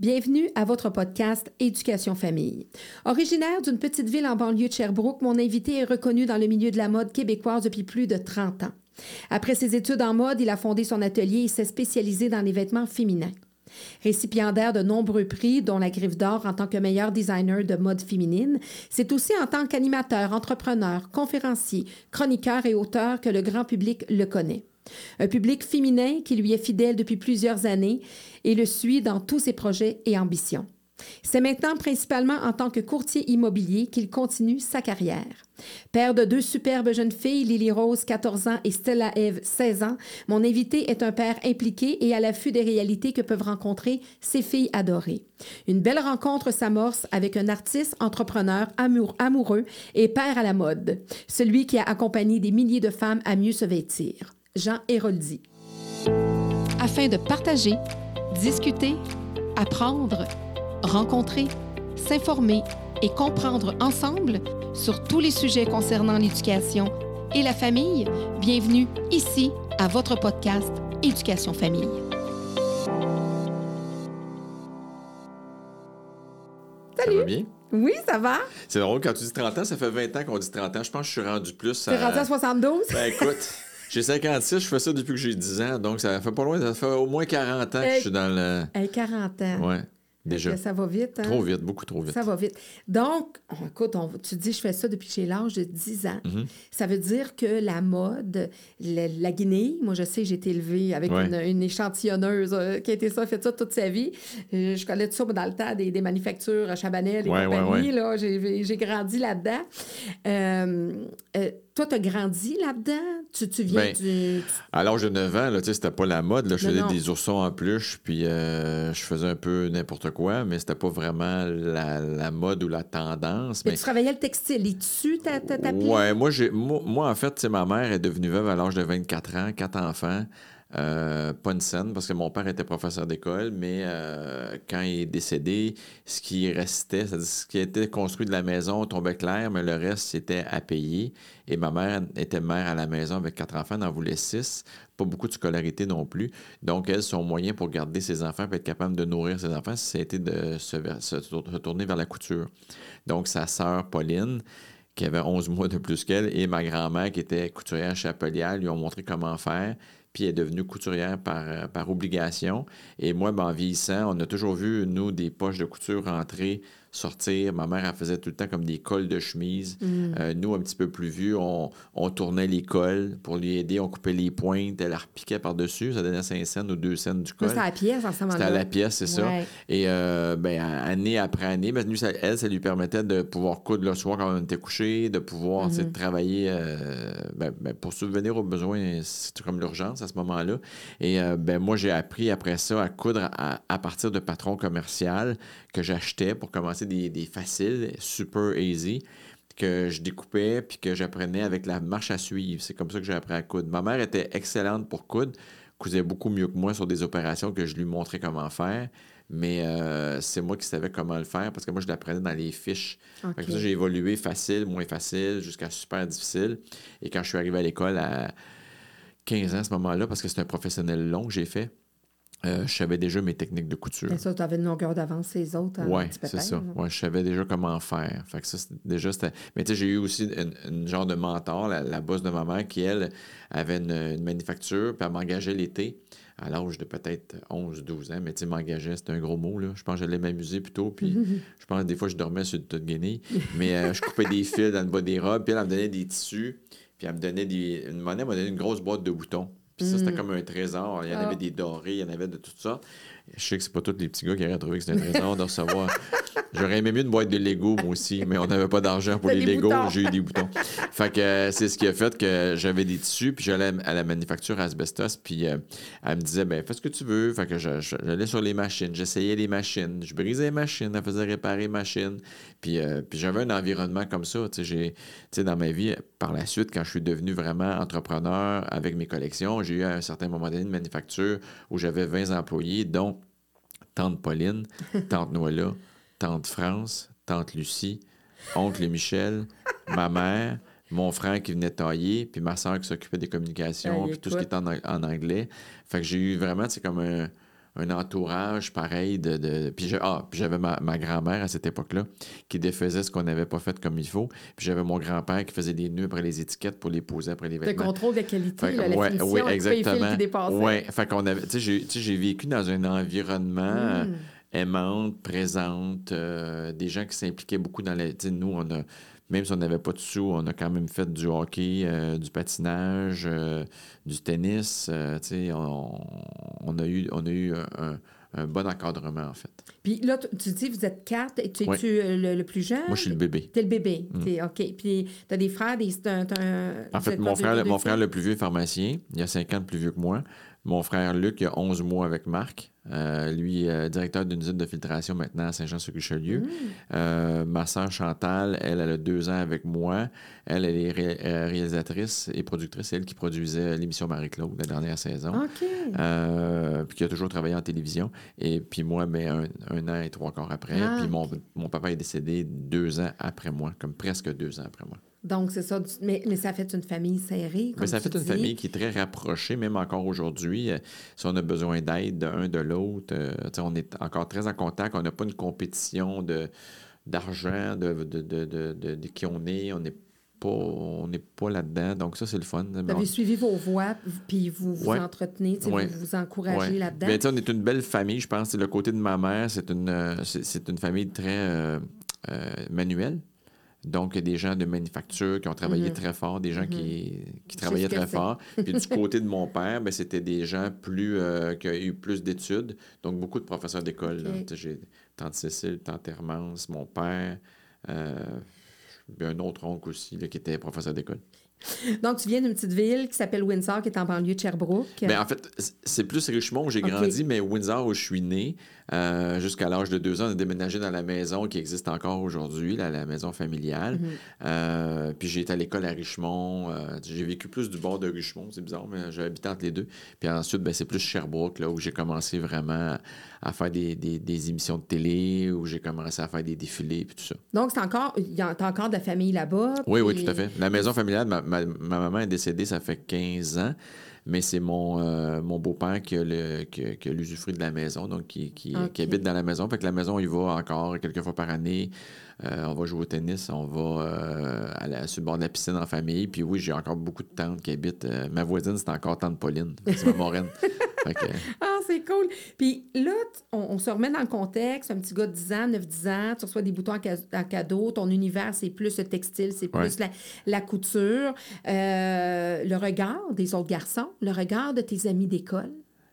Bienvenue à votre podcast Éducation Famille. Originaire d'une petite ville en banlieue de Sherbrooke, mon invité est reconnu dans le milieu de la mode québécoise depuis plus de 30 ans. Après ses études en mode, il a fondé son atelier et s'est spécialisé dans les vêtements féminins. Récipiendaire de nombreux prix, dont la Griffe d'Or en tant que meilleur designer de mode féminine, c'est aussi en tant qu'animateur, entrepreneur, conférencier, chroniqueur et auteur que le grand public le connaît. Un public féminin qui lui est fidèle depuis plusieurs années et le suit dans tous ses projets et ambitions. C'est maintenant principalement en tant que courtier immobilier qu'il continue sa carrière. Père de deux superbes jeunes filles, Lily Rose, 14 ans, et Stella Eve, 16 ans, mon invité est un père impliqué et à l'affût des réalités que peuvent rencontrer ses filles adorées. Une belle rencontre s'amorce avec un artiste, entrepreneur, amoureux et père à la mode, celui qui a accompagné des milliers de femmes à mieux se vêtir. Jean Héroldi. Afin de partager, discuter, apprendre, rencontrer, s'informer et comprendre ensemble sur tous les sujets concernant l'éducation et la famille, bienvenue ici à votre podcast Éducation Famille. Salut. Ça va bien? Oui, ça va. C'est drôle, quand tu dis 30 ans, ça fait 20 ans qu'on dit 30 ans. Je pense que je suis rendu plus à... T'es rendu à 72? Ben écoute, j'ai 56, je fais ça depuis que j'ai 10 ans, donc ça fait pas loin, ça fait au moins 40 ans que je suis dans le... Hey, 40 ans. Ouais. Déjà. Ça va vite. Hein? Trop vite, beaucoup trop vite. Ça va vite. Donc, écoute, tu dis, je fais ça depuis que j'ai l'âge de 10 ans. Mhm. Ça veut dire que la mode, la, la guinée, moi, je sais, j'ai été élevée avec Ouais. une, une échantillonneuse euh, qui a été ça, fait ça toute sa vie. Euh, je connais tout ça dans le temps des, des manufactures à Chabanel et Ouais, compagnie. ouais. J'ai grandi là-dedans. Euh, toi, tu as grandi là-dedans? Tu, tu viens Ben, du... À l'âge de 9 ans, là, tu sais, c'était pas la mode. Là. Je Non, faisais non. des oursons en peluche, puis euh, je faisais un peu n'importe quoi, mais c'était pas vraiment la, la mode ou la tendance. Mais Mais tu travaillais le textile. Les tissus, t'as t'as t'appelais? Ouais, moi, j'ai, moi, moi, en fait, ma mère est devenue veuve à l'âge de 24 ans, quatre enfants. Euh, parce que mon père était professeur d'école, mais euh, quand il est décédé, ce qui restait, c'est-à-dire ce qui était construit de la maison tombait clair, mais le reste, c'était à payer. Et ma mère était mère à la maison avec quatre enfants, elle en voulait six. Pas beaucoup de scolarité non plus. Donc, elle, son moyen pour garder ses enfants et être capable de nourrir ses enfants, c'était de se, se se tourner vers la couture. Donc, sa sœur Pauline, qui avait 11 mois de plus qu'elle, et ma grand-mère, qui était couturière chapelière, lui ont montré comment faire. Puis elle est devenue couturière par, euh, obligation. Et moi, ben, en vieillissant, on a toujours vu, nous, des poches de couture rentrer, sortir. Ma mère, elle faisait tout le temps comme des cols de chemise. Euh, nous, un petit peu plus vieux, on, on tournait les cols pour lui aider. On coupait les pointes, elle la repiquait par-dessus. Ça donnait 5 cents ou 2 cents du col. c'était à la pièce en ce moment-là. C'était à la pièce, c'est ça. Et euh, ben, année après année, ben, nous, ça- elle, ça lui permettait de pouvoir coudre le soir quand on était couché, de pouvoir sais, travailler euh, ben, ben, pour subvenir aux besoins, c'est comme l'urgence à ce moment-là. Et ben, moi, j'ai appris après ça à coudre à, à partir de patrons commercial que j'achetais pour commencer des, des faciles, super easy que je découpais puis que j'apprenais avec la marche à suivre. C'est comme ça que j'ai appris à coudre. Ma mère était excellente pour coudre, cousait beaucoup mieux que moi sur des opérations que je lui montrais comment faire. Mais euh, c'est moi qui savais comment le faire parce que moi, je l'apprenais dans les fiches. Ça, j'ai évolué facile, moins facile, jusqu'à super difficile. Et quand je suis arrivé à l'école à 15 ans à ce moment-là, parce que c'est un professionnel long que j'ai fait, euh, je savais déjà mes techniques de couture. Mais ça, tu avais une longueur d'avance les autres. Oui, c'est ça. Ouais, je savais déjà comment faire. Fait que ça, c'est- déjà. Mais tu sais, j'ai eu aussi une, une genre de mentor, la, la boss de ma mère, qui, elle, avait une, une manufacture, puis elle m'engageait l'été, à l'âge de peut-être 11, 12 ans. Mais tu sais, m'engageait, c'était un gros mot, là. Je pense que j'allais m'amuser plutôt, puis je pense que des fois, je dormais sur le tas de guenilles. Mais euh, je coupais des fils dans le bas des robes, puis elle, elle me donnait des tissus, puis elle me donnait des. Une monnaie, elle m'a donné une grosse boîte de boutons. Puis ça, c'était comme un trésor. Il y en Ah. avait des dorés, il y en avait de tout ça. Je sais que c'est pas tous les petits gars qui auraient trouvé que c'était un trésor de recevoir. J'aurais aimé mieux une boîte de Lego, moi aussi, mais on n'avait pas d'argent pour les Lego. J'ai eu des boutons. Fait que euh, c'est ce qui a fait que j'avais des tissus, puis j'allais à la manufacture Asbestos, puis euh, elle me disait, ben fais ce que tu veux. Fait que j'allais sur les machines, j'essayais les machines, je brisais les machines, elle faisait réparer les machines. Puis, euh, puis j'avais un environnement comme ça. Tu sais, dans ma vie, par la suite, quand je suis devenu vraiment entrepreneur avec mes collections, j'ai eu à un certain moment donné une manufacture où j'avais 20 employés, dont tante Pauline, tante Noëlla, tante France, tante Lucie, oncle Michel, ma mère, mon frère qui venait tailler, puis ma soeur qui s'occupait des communications, Hey, puis tout ce qui était en anglais. Fait que j'ai eu vraiment, c'est comme un, un entourage pareil de. de- puis ah, puis j'avais ma, ma grand-mère à cette époque-là qui défaisait ce qu'on n'avait pas fait comme il faut. Puis j'avais mon grand-père qui faisait des nœuds après les étiquettes pour les poser après les Le vêtements. contrôle de qualité, Fait là, la ouais, finition, exactement. qui dépassaient. Ouais, fait qu'on avait, tu sais, j'ai, vécu dans un environnement Mm. aimante, présente, euh, des gens qui s'impliquaient beaucoup dans les, tu sais, nous, on a, même si on n'avait pas de sous, on a quand même fait du hockey, euh, du patinage, euh, du tennis, euh, tu on, on a eu, on a eu un, bon encadrement en fait. Puis là, tu, tu dis, vous êtes quatre, et tu euh, le, le plus jeune? Moi, je suis le bébé. T'es le bébé. T'es- OK. Puis t'as des frères, des... En fait, mon frère, mon frère le plus vieux est pharmacien. Il a 5 ans de plus vieux que moi. Mon frère Luc, il a 11 mois avec Marc. Euh, lui, euh, directeur d'une usine de filtration maintenant à Saint-Jean-sur-Richelieu. Mm. Euh, ma sœur Chantal, elle, elle a deux ans avec moi. Elle, elle est ré- euh, réalisatrice et productrice. C'est elle qui produisait l'émission Marie-Claude la dernière saison. OK. Puis qui a toujours travaillé en télévision. Et puis moi, ben, un, un an et trois quarts après. Ah, puis mon papa est décédé deux ans après moi, comme presque deux ans après moi. Donc, c'est ça. Mais, mais ça fait une famille serrée. Mais ça tu fait une famille qui est très rapprochée, même encore aujourd'hui. Euh, si on a besoin d'aide de un de l'autre, euh, on est encore très en contact. On n'a pas une compétition de, d'argent, de, de, de, de, qui on est. On n'est pas, on n'est pas là-dedans. Donc, ça, c'est le fun. Vous avez suivi vos voies, puis vous vous Ouais. entretenez, Ouais. vous vous encouragez Ouais. là-dedans. Mais on est une belle famille, je pense. C'est le côté de ma mère, c'est une, euh, c'est, une famille très euh, manuelle. Donc, il y a des gens de manufacture qui ont travaillé Mhm. très fort, des gens Mhm. qui, travaillaient très fort. Puis du côté de mon père, ben, c'était des gens plus euh, qui ont eu plus d'études. Donc, beaucoup de professeurs d'école. J'ai tante Cécile, tante Hermance, mon père, euh, un autre oncle aussi là, qui était professeur d'école. Donc, tu viens d'une petite ville qui s'appelle Windsor, qui est en banlieue de Sherbrooke. Ben, en fait, c'est plus Richmond où j'ai grandi, mais Windsor où je suis né. euh, Jusqu'à l'âge de deux ans, on a déménagé dans la maison qui existe encore aujourd'hui, la, la maison familiale. Mhm. Euh, puis j'ai été à l'école à Richmond. euh, j'ai vécu plus du bord de Richmond, c'est bizarre, mais j'ai habité entre les deux. Puis ensuite, ben, c'est plus Sherbrooke, là, où j'ai commencé vraiment à faire des, des- des émissions de télé, où j'ai commencé à faire des défilés, puis tout ça. Donc, c'est encore, il y a t'as encore de la famille là-bas. Oui, oui, tout à fait. La maison familiale, ma, ma- ma maman est décédée, ça fait 15 ans, mais c'est mon, euh, mon beau-père qui a, le, qui, a- qui a l'usufruit de la maison, donc qui, qui habite dans la maison. Fait que la maison, il va encore quelques fois par année. Euh, on va jouer au tennis, on va euh, à la- sur le bord de la piscine en famille. Puis oui, j'ai encore beaucoup de tantes qui habitent. euh, ma voisine, c'est encore tante Pauline. C'est ma moraine. Ah, c'est cool. Puis là, on, on se remet dans le contexte. Un petit gars de 10 ans, 9-10 ans, tu reçois des boutons en cadeau. Ton univers, c'est plus le textile, c'est plus Ouais. la, la couture. Le regard des autres garçons, le regard de tes amis d'école?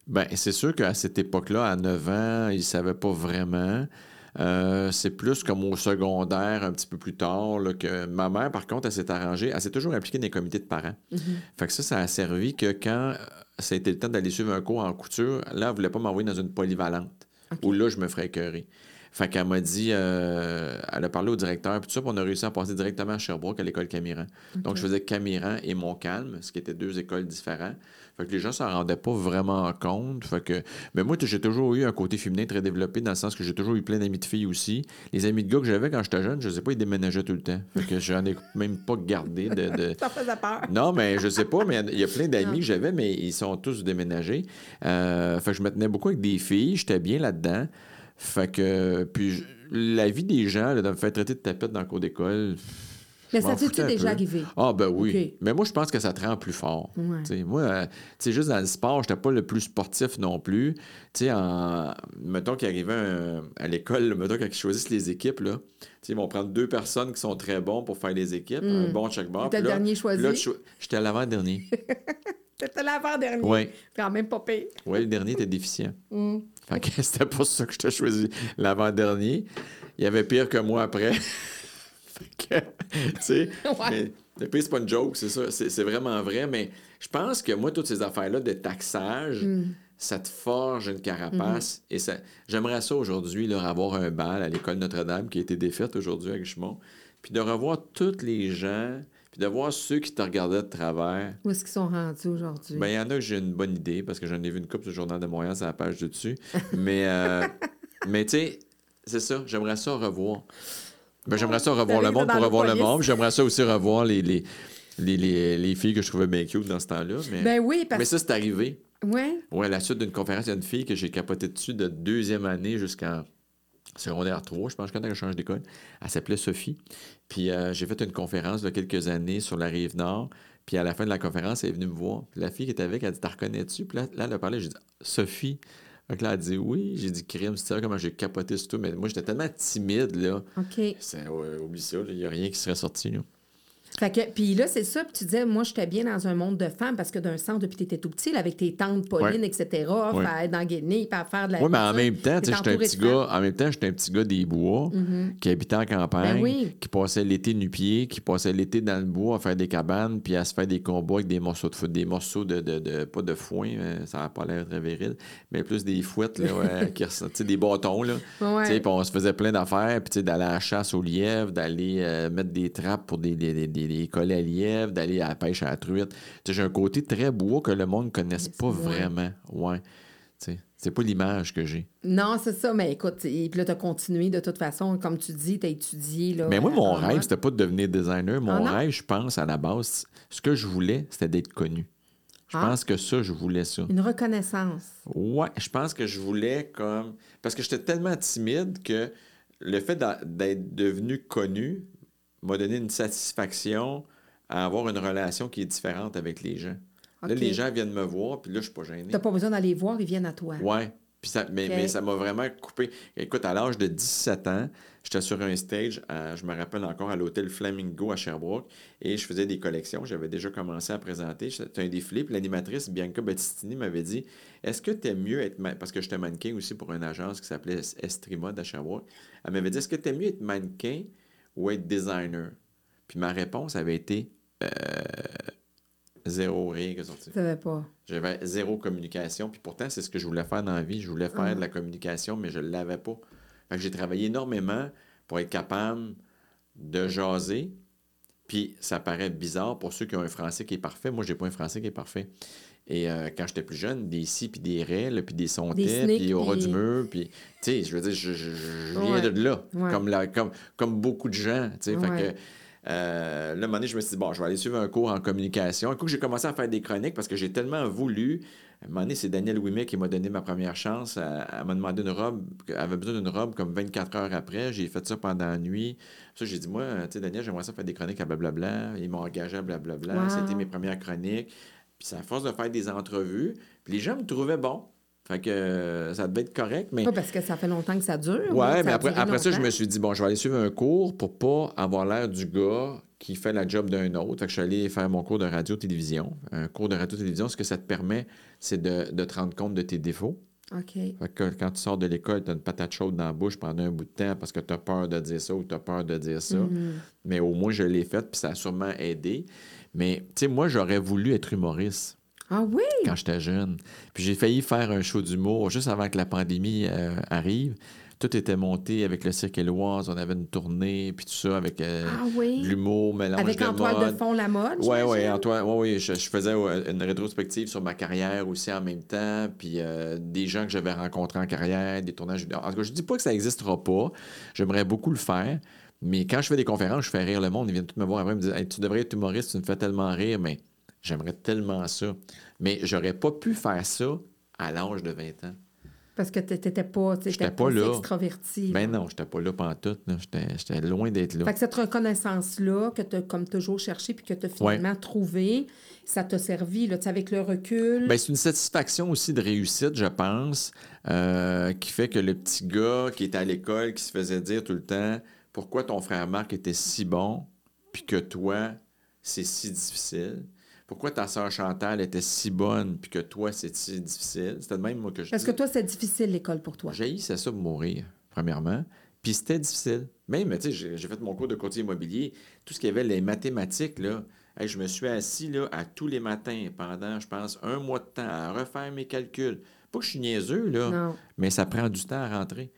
Ben, c'est sûr qu'à cette époque-là, à 9 ans, ils ne savaient pas vraiment. Euh, c'est plus comme au secondaire, un petit peu plus tard, là, que ma mère, par contre, elle s'est arrangée. Elle s'est toujours impliquée dans les comités de parents. Fait que ça, ça a servi que quand euh, ça a été le temps d'aller suivre un cours en couture, là, elle ne voulait pas m'envoyer dans une polyvalente, où là, je me ferais écœurer. Fait qu'elle m'a dit, euh, elle a parlé au directeur, puis tout ça, puis on a réussi à passer directement à Sherbrooke, à l'école Camiran. Donc, je faisais Camiran et Montcalm, ce qui étaient deux écoles différentes. Fait que les gens s'en rendaient pas vraiment compte. Fait que... Mais moi, j'ai toujours eu un côté féminin très développé, dans le sens que j'ai toujours eu plein d'amis de filles aussi. Les amis de gars que j'avais quand j'étais jeune, je sais pas, ils déménageaient tout le temps. Fait que j'en ai même pas gardé de... de... Ça faisait peur. Non, mais je sais pas, mais il y a plein d'amis que j'avais, mais ils sont tous déménagés. Euh, fait que je me tenais beaucoup avec des filles, j'étais bien là-dedans. Fait que, puis je- la vie des gens, là, de me faire traiter de tapette dans le cours d'école. Mais ça t'est-tu déjà arrivé? Ah, ben oui. Mais moi, je pense que ça te rend plus fort. Ouais. Moi, euh, tu sais, juste dans le sport, j'étais pas le plus sportif non plus. Tu sais, en... mettons qu'il arrivait un- à l'école, mettons qu'ils choisissent les équipes, là, tu sais, ils vont prendre deux personnes qui sont très bons pour faire les équipes, un bon de chaque bord. T'étais le dernier choisi? cho- J'étais à l'avant-dernier. C'était l'avant-dernier. Oui. Quand même pas pire. Oui, le dernier était déficient. Mm. Fait que c'était pour ça que je t'ai choisi l'avant-dernier. Il y avait pire que moi après. fait que, tu sais, Ouais. mais le pire, c'est pas une joke, c'est ça. C'est c'est vraiment vrai, mais je pense que moi, toutes ces affaires-là de taxage, Mm. ça te forge une carapace. Mm-hmm. Et ça, j'aimerais ça aujourd'hui, là, avoir un bal à l'école Notre-Dame qui a été défaite aujourd'hui à Richemont, puis de revoir tous les gens, puis de voir ceux qui te regardaient de travers. Où est-ce qu'ils sont rendus aujourd'hui? Ben, il y en a que j'ai une bonne idée parce que j'en ai vu une coupe du Journal de Montréal sur la page de dessus. mais, euh, mais tu sais, c'est ça. J'aimerais ça revoir. Ben, j'aimerais ça revoir le monde pour revoir le monde. J'aimerais ça aussi revoir les, les, les, les, les filles que je trouvais bien cute dans ce temps-là. Mais, Ben oui, parce mais ça, c'est arrivé. Ouais. Ouais, à la suite d'une conférence, il y a une fille que j'ai capoté dessus de deuxième année jusqu'en secondaire 3, je pense, quand elle a changé d'école. Elle s'appelait Sophie. Puis euh, j'ai fait une conférence il y a quelques années sur la rive nord. Puis à la fin de la conférence, elle est venue me voir. Puis la fille qui était avec, elle a dit T'as reconnais-tu Puis là, là, elle a parlé, j'ai dit Sophie. Donc là, elle a dit oui. J'ai dit crime, c'est comment j'ai capoté sur tout. Mais moi, j'étais tellement timide, là. OK. C'est, oublie ça, il n'y a rien qui serait sorti, là. Fait que, puis là, c'est ça. Puis tu disais, moi, j'étais bien dans un monde de femmes parce que d'un sens, depuis que tu étais tout petit, là, avec tes tantes Pauline, Ouais. etc., Ouais. faire dans Guinée, à faire de la. Oui, mais en même temps, tu sais, t'es j'étais un petit gars, en même temps, j'étais un petit gars des bois qui habitait en campagne, Ben oui. qui passait l'été nu-pied, qui passait l'été dans le bois à faire des cabanes, puis à se faire des combats avec des morceaux de foot, des morceaux de, de, de- pas de foin, euh, ça n'a pas l'air très viril, mais plus des fouettes, là, qui des bâtons, là. Ouais. Tu sais, puis on se faisait plein d'affaires, puis tu sais, d'aller à la chasse aux lièvres, d'aller euh, mettre des trappes pour des, des, des, des- des collets à lièvres, d'aller à la pêche à la truite. J'ai un côté très bois que le monde ne connaisse pas vraiment. Ouais. C'est pas l'image que j'ai. Non, c'est ça. Mais écoute, et puis là, tu as continué de toute façon. Comme tu dis, tu as étudié. Là, Mais moi, mon rêve, c'était pas de devenir designer. Mon Ah rêve, je pense, à la base, ce que je voulais, c'était d'être connu. Je Ah. pense que ça, je voulais ça. Une reconnaissance. Ouais, je pense que je voulais comme. Parce que j'étais tellement timide que le fait d'être devenu connu m'a donné une satisfaction à avoir une relation qui est différente avec les gens. Là, les gens viennent me voir, puis là, je suis pas gêné. Tu n'as pas besoin d'aller voir, ils viennent à toi. Ouais. Puis ça, mais, ça m'a vraiment coupé. Écoute, à l'âge de 17 ans, j'étais sur un stage, à- je me rappelle encore, à l'hôtel Flamingo à Sherbrooke, et je faisais des collections. J'avais déjà commencé à présenter. C'était un défilé, puis l'animatrice Bianca Battistini m'avait dit Est-ce que tu aimes mieux être. ma- Parce que j'étais mannequin aussi pour une agence qui s'appelait Estrimode à Sherbrooke. Elle m'avait dit Est-ce que tu aimes mieux être mannequin ou être designer Puis ma réponse avait été euh, Zéro rien qui est sorti. Pas. J'avais zéro communication. Puis pourtant, c'est ce que je voulais faire dans la vie. Je voulais faire Ah. de la communication, mais je ne l'avais pas. Fait que j'ai travaillé énormément pour être capable de jaser. Puis ça paraît bizarre pour ceux qui ont un français qui est parfait. Moi, j'ai pas un français qui est parfait. Et euh, quand j'étais plus jeune, des si, puis des là, puis des Des sontais, puis au ras puis- du mur, puis, tu sais, je veux dire, je, je- je viens Ouais. de là, Ouais. comme, la, comme, comme beaucoup de gens, tu sais, fait Ouais. que, euh, là, un moment donné, je me suis dit, bon, je vais aller suivre un cours en communication. Un coup que j'ai commencé à faire des chroniques parce que j'ai tellement voulu. À un moment donné, c'est Daniel Ouimet qui m'a donné ma première chance. Elle, elle m'a demandé une robe. Elle avait besoin d'une robe comme 24 heures après. J'ai fait ça pendant la nuit. Ça, j'ai dit, moi, tu sais, Daniel, j'aimerais ça faire des chroniques à blablabla. Ils m'ont engagé à blablabla. Wow. C'était mes premières chroniques. Puis c'est à force de faire des entrevues. Puis les gens me trouvaient bon. Fait que euh, ça devait être correct, mais... Pas parce que ça fait longtemps que ça dure. là, Ouais, ça mais après, après ça, je me suis dit, bon, je vais aller suivre un cours pour pas avoir l'air du gars qui fait la job d'un autre. Fait que je suis allé faire mon cours de radio-télévision. Un cours de radio-télévision, ce que ça te permet, c'est de, de te rendre compte de tes défauts. OK. Fait que quand tu sors de l'école, tu as une patate chaude dans la bouche pendant un bout de temps parce que tu as peur de dire ça ou tu as peur de dire ça. Mhm. Mais au moins, je l'ai fait, puis ça a sûrement aidé. Mais, tu sais, moi, j'aurais voulu être humoriste Ah oui? quand j'étais jeune. Puis j'ai failli faire un show d'humour juste avant que la pandémie euh, arrive. Tout était monté avec le Cirque Éloise. On avait une tournée, puis tout ça, avec euh, Ah oui? de l'humour, mélange Avec de toile de fond la mode? Oui, oui? Antoine. Ouais, oui, je, je faisais ouais, une rétrospective sur ma carrière aussi en même temps, puis euh, des gens que j'avais rencontrés en carrière, des tournages. En tout cas, je dis pas que ça n'existera pas. J'aimerais beaucoup le faire. Mais quand je fais des conférences, je fais rire le monde. Ils viennent tous me voir après, ils me disent Hey, Tu devrais être humoriste, tu me fais tellement rire, mais j'aimerais tellement ça. Mais j'aurais pas pu faire ça à l'âge de 20 ans. Parce que tu n'étais pas, J'étais pas là. extraverti. Ben non, j'étais pas là pantoute. là. J'étais loin d'être là. Fait que cette reconnaissance-là, que tu as comme toujours cherché puis que tu as finalement trouvé, ça t'a servi, là, avec le recul? Ben, c'est une satisfaction aussi de réussite, je pense, euh, qui fait que le petit gars qui était à l'école, qui se faisait dire tout le temps pourquoi ton frère Marc était si bon, puis que toi, c'est si difficile? Pourquoi ta soeur Chantal était si bonne, puis que toi, c'est si difficile? C'était de même, moi, que je Parce dis. que toi, c'est difficile, l'école, pour toi. J'ai ça pour mourir, premièrement. Puis c'était difficile. Même, tu sais, j'ai j'ai fait mon cours de courtier immobilier. Tout ce qu'il y avait, les mathématiques, là. Hey, je me suis assis, là, à tous les matins pendant, je pense, un mois de temps à refaire mes calculs. Pas que je suis niaiseux, là, Non. mais ça prend du temps à rentrer.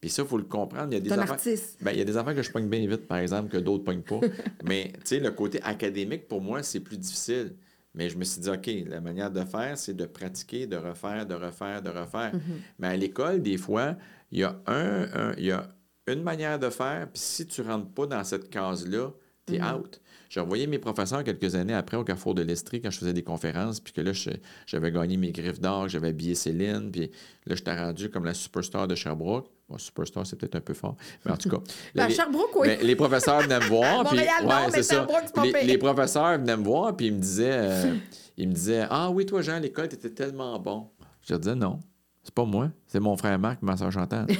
Puis ça, il faut le comprendre. Il y a des affaires... Ben, il y a des affaires que je pogne bien vite, par exemple, que d'autres pognent pas. Mais, tu sais, le côté académique, pour moi, c'est plus difficile. Mais je me suis dit, OK, la manière de faire, c'est de pratiquer, de refaire, de refaire, de refaire. Mais à l'école, des fois, il y a un, y a une manière de faire, puis si tu rentres pas dans cette case-là, T'es Mm-hmm. out. J'ai revoyé mes professeurs quelques années après au Carrefour de l'Estrie quand je faisais des conférences, puis que là, je- j'avais gagné mes griffes d'or, j'avais habillé Céline, puis là, j'étais rendu comme la superstar de Sherbrooke. Bon, superstar, c'est peut-être un peu fort, mais en tout cas. Ben, les- Sherbrooke, oui. mais les professeurs venaient me voir. puis, Montréal, non, ouais, mais c'est ça. Les, les professeurs venaient me voir, puis ils me disaient, euh, ils me disaient Ah oui, toi, Jean, à l'école, t'étais tellement bon. Je leur disais Non, c'est pas moi, c'est mon frère Marc et ma soeur Chantal. tu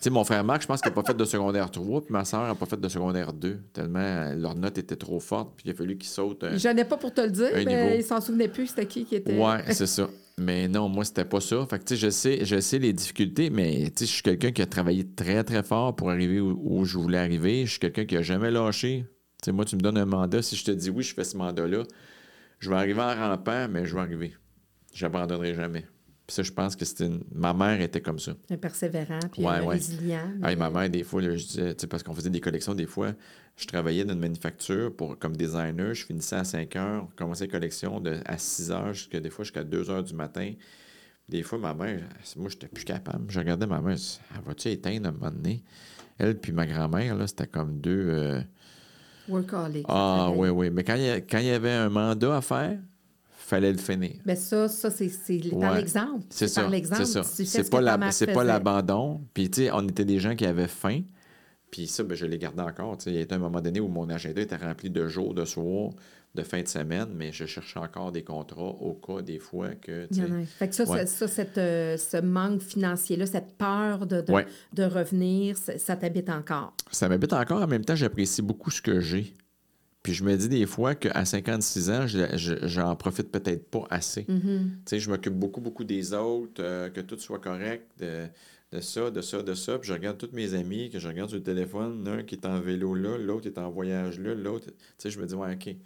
sais, mon frère Marc, je pense qu'il n'a pas fait de secondaire 3, puis ma soeur n'a pas fait de secondaire 2, tellement euh, leur note était trop forte, puis il a fallu qu'ils sautent. euh, Je n'ai pas pour te le dire, Un mais niveau. il s'en souvenait plus c'était qui qui était. Ouais, c'est ça. Mais non, moi, c'était pas ça. Fait que, je sais, je sais les difficultés, mais, je suis quelqu'un qui a travaillé très, très fort pour arriver où, je voulais arriver. Je suis quelqu'un qui a jamais lâché. Tu sais, moi, tu me donnes un mandat. Si je te dis oui, je fais ce mandat-là, je vais arriver en rampant, mais je vais arriver. J'abandonnerai jamais. Puis ça, je pense que c'était une... Ma mère était comme ça. Un persévérant, puis Ouais, un ouais. résilient. mais- Hey, ma mère, des fois, là, je disais, tu sais, parce qu'on faisait des collections, des fois, je travaillais dans une manufacture pour, comme designer. Je finissais à 5 heures, commençais les collections de, à 6 heures, jusqu'à, des fois jusqu'à 2 heures du matin. Des fois, ma mère, moi, j'étais plus capable. Je regardais ma mère, elle va-tu éteindre à un moment donné? Elle puis ma grand-mère, là, c'était comme deux. euh, Workaholic. Ah, oui, oui. Mais quand il, y a- quand il y avait un mandat à faire, fallait le finir. Mais ça, ça c'est par l'exemple. C'est ça. C'est ça. Pas, la- l'abandon. Puis, tu sais, on était des gens qui avaient faim. Puis ça, ben, je l'ai gardé encore. Il y a été un moment donné où mon agenda était rempli de jours, de soirs, de fin de semaine, mais je cherchais encore des contrats au cas des fois que. tu Il y en a. Fait que ça, Ouais. ça, ça, cette, euh, ce manque financier-là, cette peur de, de, Ouais. de revenir, ça, ça t'habite encore. Ça m'habite encore. En même temps, j'apprécie beaucoup ce que j'ai. Puis je me dis des fois qu'à 56 ans, je- je- j'en profite peut-être pas assez. Mm-hmm. Tu sais, je m'occupe beaucoup, beaucoup des autres, euh, que tout soit correct, de, de ça, de ça, de ça. Puis je regarde tous mes amis, que je regarde sur le téléphone, l'un qui est en vélo là, l'autre est en voyage là, l'autre. Tu sais, je me dis, ouais, OK.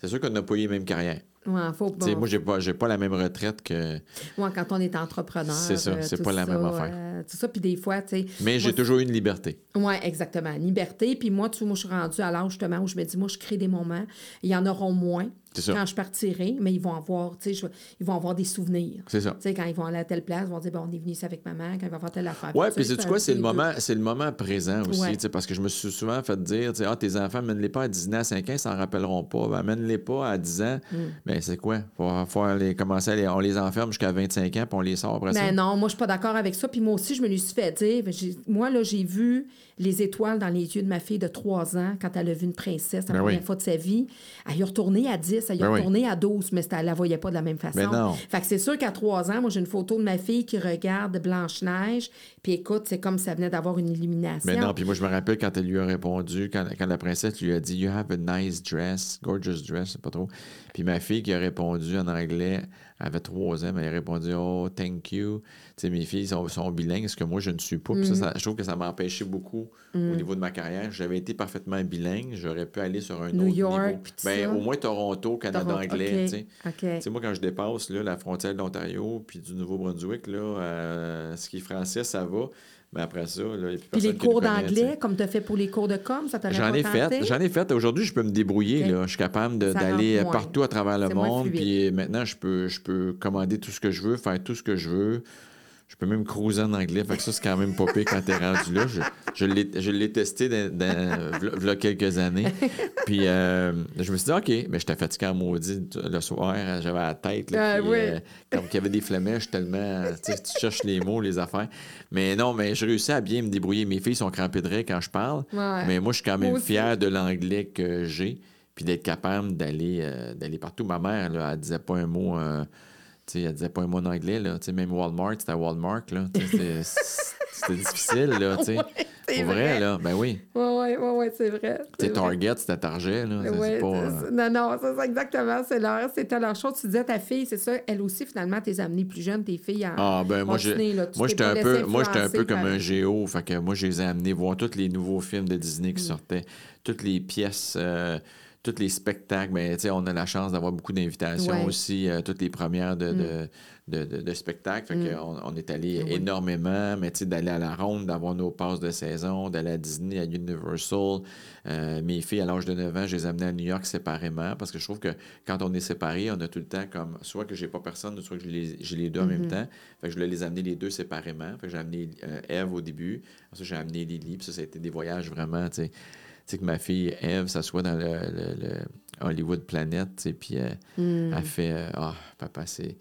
C'est sûr qu'on n'a pas eu les mêmes carrières. Ouais, faut, moi, j'ai pas, pas la même retraite que. ouais, quand on est entrepreneur. C'est ça, euh, c'est pas la ça, même affaire. euh, tout ça, puis des fois, tu sais. Mais j'ai toujours eu une liberté. Oui, exactement. Liberté. Puis moi, tu moi, je suis rendue à l'âge justement où je me dis, moi, je crée des moments. Il y en auront moins ça. quand je partirai, mais ils vont avoir, je- ils vont avoir des souvenirs. C'est ça. Quand ils vont aller à telle place, ils vont dire, bon, on est venu ici avec maman, quand ils vont faire telle affaire. Tu puis c'est quoi, c'est le moment, c'est le moment présent aussi, Ouais. parce que je me suis souvent fait dire, ah, tes enfants, mène-les pas à 10 ans, à 5 ans, ils s'en rappelleront pas. Ben, mène-les pas à 10 ans. Mm. Ben, c'est quoi? Faut, faut les commencer à les, on les enferme jusqu'à 25 ans, puis on les sort après ça. Ben non, moi, je suis pas d'accord avec ça. Puis moi aussi, je me suis fait dire, moi, là, j'ai vu les étoiles dans les yeux de ma fille de 3 ans quand elle a vu une princesse la Ben première oui. fois de sa vie. Elle y est retournée à 10, elle y est Ben oui. à 12, mais elle la voyait pas de la même façon. Ben non. Fait que c'est sûr qu'à 3 ans, moi, j'ai une photo de ma fille qui regarde Blanche-Neige. Puis écoute, c'est comme si ça venait d'avoir une illumination. Mais non, puis moi, je me rappelle quand elle lui a répondu, quand, quand la princesse lui a dit You have a nice dress, gorgeous dress, je sais pas trop. Puis ma fille qui a répondu en anglais, elle avait trois ans, mais elle a répondu Oh, thank you. Tu sais, mes filles sont, sont bilingues, ce que moi, je ne suis pas. Puis ça, Mm. ça- je trouve que ça m'a empêché beaucoup au niveau de ma carrière. J'avais été parfaitement bilingue, j'aurais pu aller sur un New autre York, niveau. Ben, au moins Toronto, Canada Toronto, anglais. Tu sais, moi, quand je dépasse là, la frontière de l'Ontario puis du Nouveau-Brunswick, là, euh, ce qui est français, ça va. Mais après ça, là, il n'y a plus Puis les cours d'anglais, comme tu as fait pour les cours de com, ça t'aurait J'en ai fait, j'en ai fait. Aujourd'hui, je peux me débrouiller. Là. Je suis capable d'aller moins. partout à travers le monde. Puis maintenant, je peux, je peux commander tout ce que je veux, faire tout ce que je veux. Je peux même cruiser en anglais. Fait que ça, c'est quand même pas pire quand t'es rendu là. Je, je l'ai, je testé dans, dans- v'là- v'là quelques années. Puis euh, je me suis dit, OK, mais j'étais fatigué en maudit le soir. J'avais la tête. Là, Ah, puis, oui. euh, comme qu'il y avait des flamèches tellement. Tu cherches les mots, les affaires. Mais non, mais j'ai réussi à bien me débrouiller. Mes filles sont crampées de rire quand je parle. Ouais. Mais moi, je suis quand même fier de l'anglais que j'ai, puis d'être capable d'aller euh, d'aller partout. Ma mère, là, elle disait pas un mot, sais, elle disait pas un mot en anglais, là. Tu sais, même Walmart, c'était Walmart, là. C'était- difficile, là, tu sais. Ouais, c'est vrai, vrai. là, ben oui. Oui, oui, oui, ouais, c'est vrai. C'est. Target, c'était Target, là. Ouais, pas... euh. Non, non, c'est ça, exactement. C'est leur, c'était leur chose. Tu disais, ta fille, c'est ça, elle aussi, finalement, t'es amenée plus jeune, tes filles en. Ah, ben moi, j'étais un peu, moi, j'étais un peu comme un géo. Fait que moi, je les ai amenés voir tous les nouveaux films de Disney Mm. qui sortaient, toutes les pièces, euh, tous les spectacles. Mais sais, on a la chance d'avoir beaucoup d'invitations Ouais. Mm. aussi, euh, toutes les premières de, de, de, de- de spectacles. Fait que on, on est allé Oui. énormément, mais d'aller à la ronde, d'avoir nos passes de saison, d'aller à Disney, à Universal. Euh, mes filles, à l'âge de 9 ans, je les ai amenées à New York séparément parce que je trouve que quand on est séparés, on a tout le temps comme soit que j'ai pas personne, soit que j'ai les, j'ai les deux en même temps. Fait que je voulais les amener les deux séparément. Fait que j'ai amené euh, Eve au début. Ensuite, j'ai amené Lily. Puis ça, ça a été des voyages vraiment, tu sais. Sais, que ma fille Eve s'assoit dans le, le- le Hollywood Planet, sais, puis euh, Hmm. elle fait euh, Ah, papa, c'est.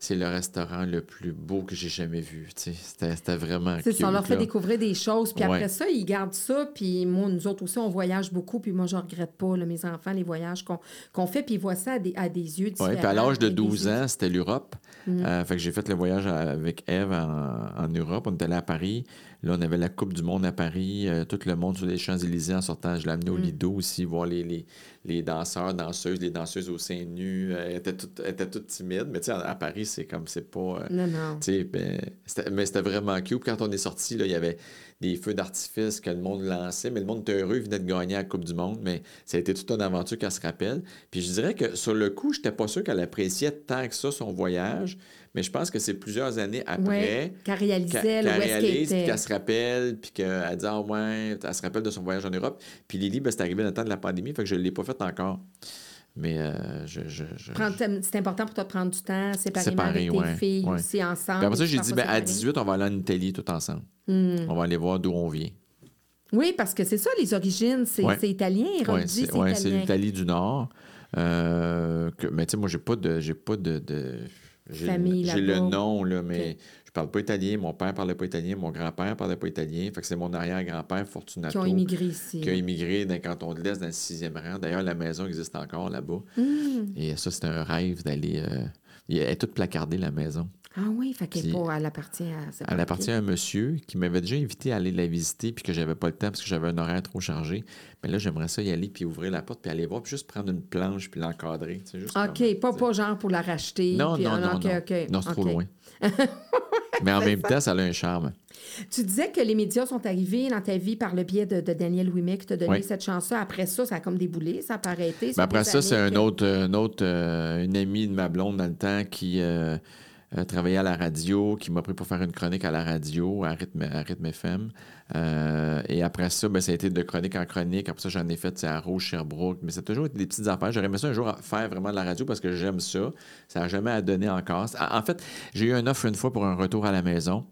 C'est le restaurant le plus beau que j'ai jamais vu. tu sais. C'était vraiment C'est ça, on leur fait là. découvrir des choses, puis après ça, ils gardent ça, puis moi, nous autres aussi, on voyage beaucoup, puis moi, je regrette pas, là, mes enfants, les voyages qu'on fait, puis ils voient ça à des, à des yeux différents. Oui, puis à l'âge de avec des 12 yeux- ans, c'était l'Europe. Mm. Euh, fait que j'ai fait le voyage avec Eve en, en Europe. On était allé à Paris. Là, on avait la Coupe du Monde à Paris. euh, tout le monde sur les Champs-Élysées en sortant. Je l'ai amené au Mm. Lido aussi, voir les, les, les danseurs, danseuses, les danseuses au sein nu. Euh, elles étaient toutes, elles étaient toutes timides. Mais tu sais, à à Paris, c'est comme, c'est pas... euh, Non, non. ben, mais c'était vraiment cute. Quand on est sorti, il y avait des feux d'artifice que le monde lançait, mais le monde était heureux, il venait de gagner la Coupe du Monde. Mais ça a été toute une aventure qu'elle se rappelle. Puis je dirais que sur le coup, je n'étais pas sûr qu'elle appréciait tant que ça son voyage, mais je pense que c'est plusieurs années après. Oui, qu'elle réalisait Qu'elle réalise, qu'elle se rappelle, puis qu'elle dit Ah, ouais, elle se rappelle de son voyage en Europe. Puis Lily, ben, c'est arrivé dans le temps de la pandémie, fait que je ne l'ai pas fait encore. Mais euh, je. je, je- Prendre- C'est important pour toi de prendre du temps séparément Séparé, avec tes ouais, filles ouais. aussi ensemble. Puis après ça, j'ai dit ben, à séparés. 18, on va aller en Italie tout ensemble. Hmm. On va aller voir d'où on vient. Oui, parce que c'est ça, les origines, c'est Ouais. italien. Oui, c'est ouais, c'est l'Italie du Nord. Euh, que- mais tu sais, moi, j'ai pas de. J'ai pas de. Famille j'ai le nom, là, mais Ok. je parle pas italien. Mon père parlait pas italien. Mon grand-père parlait pas italien. Fait que c'est mon arrière-grand-père, Fortunato. Qui ont immigré ici. qui a immigré dans le canton de l'Est, dans le sixième rang. D'ailleurs, la maison existe encore là-bas. Hmm. Et ça, c'est un rêve d'aller. euh, Elle est toute placardée, la maison. Ah oui, fait qu'elle Puis- pas- elle appartient à... Elle appartient à un monsieur qui m'avait déjà invité à aller la visiter, puis que j'avais pas le temps parce que j'avais un horaire trop chargé. Mais là, j'aimerais ça y aller, puis ouvrir la porte, puis aller voir, puis juste prendre une planche, puis l'encadrer. OK, comme- pas, pas genre pour la racheter. Non, puis, non, ah, non, non. Non, c'est trop loin. Mais en même temps, ça a un charme. Tu disais que les médias sont arrivés dans ta vie par le biais de, de Daniel Ouimet qui t'a donné Oui. cette chance-là. Après ça, ça a comme déboulé, ça a pas arrêté. Mais après ça, c'est un autre, un autre euh, une amie de ma blonde dans le temps qui euh, euh, travaillait à la radio, qui m'a pris pour faire une chronique à la radio, à Rythme, à Rythme FM. Euh, et après ça, ben, ça a été de chronique en chronique. Après ça, j'en ai fait à Rouge, Sherbrooke. Mais c'est toujours été des petites affaires. J'aurais aimé ça un jour faire vraiment de la radio parce que j'aime ça. Ça n'a jamais à donner encore. En fait, j'ai eu un offre une fois pour un retour à la maison.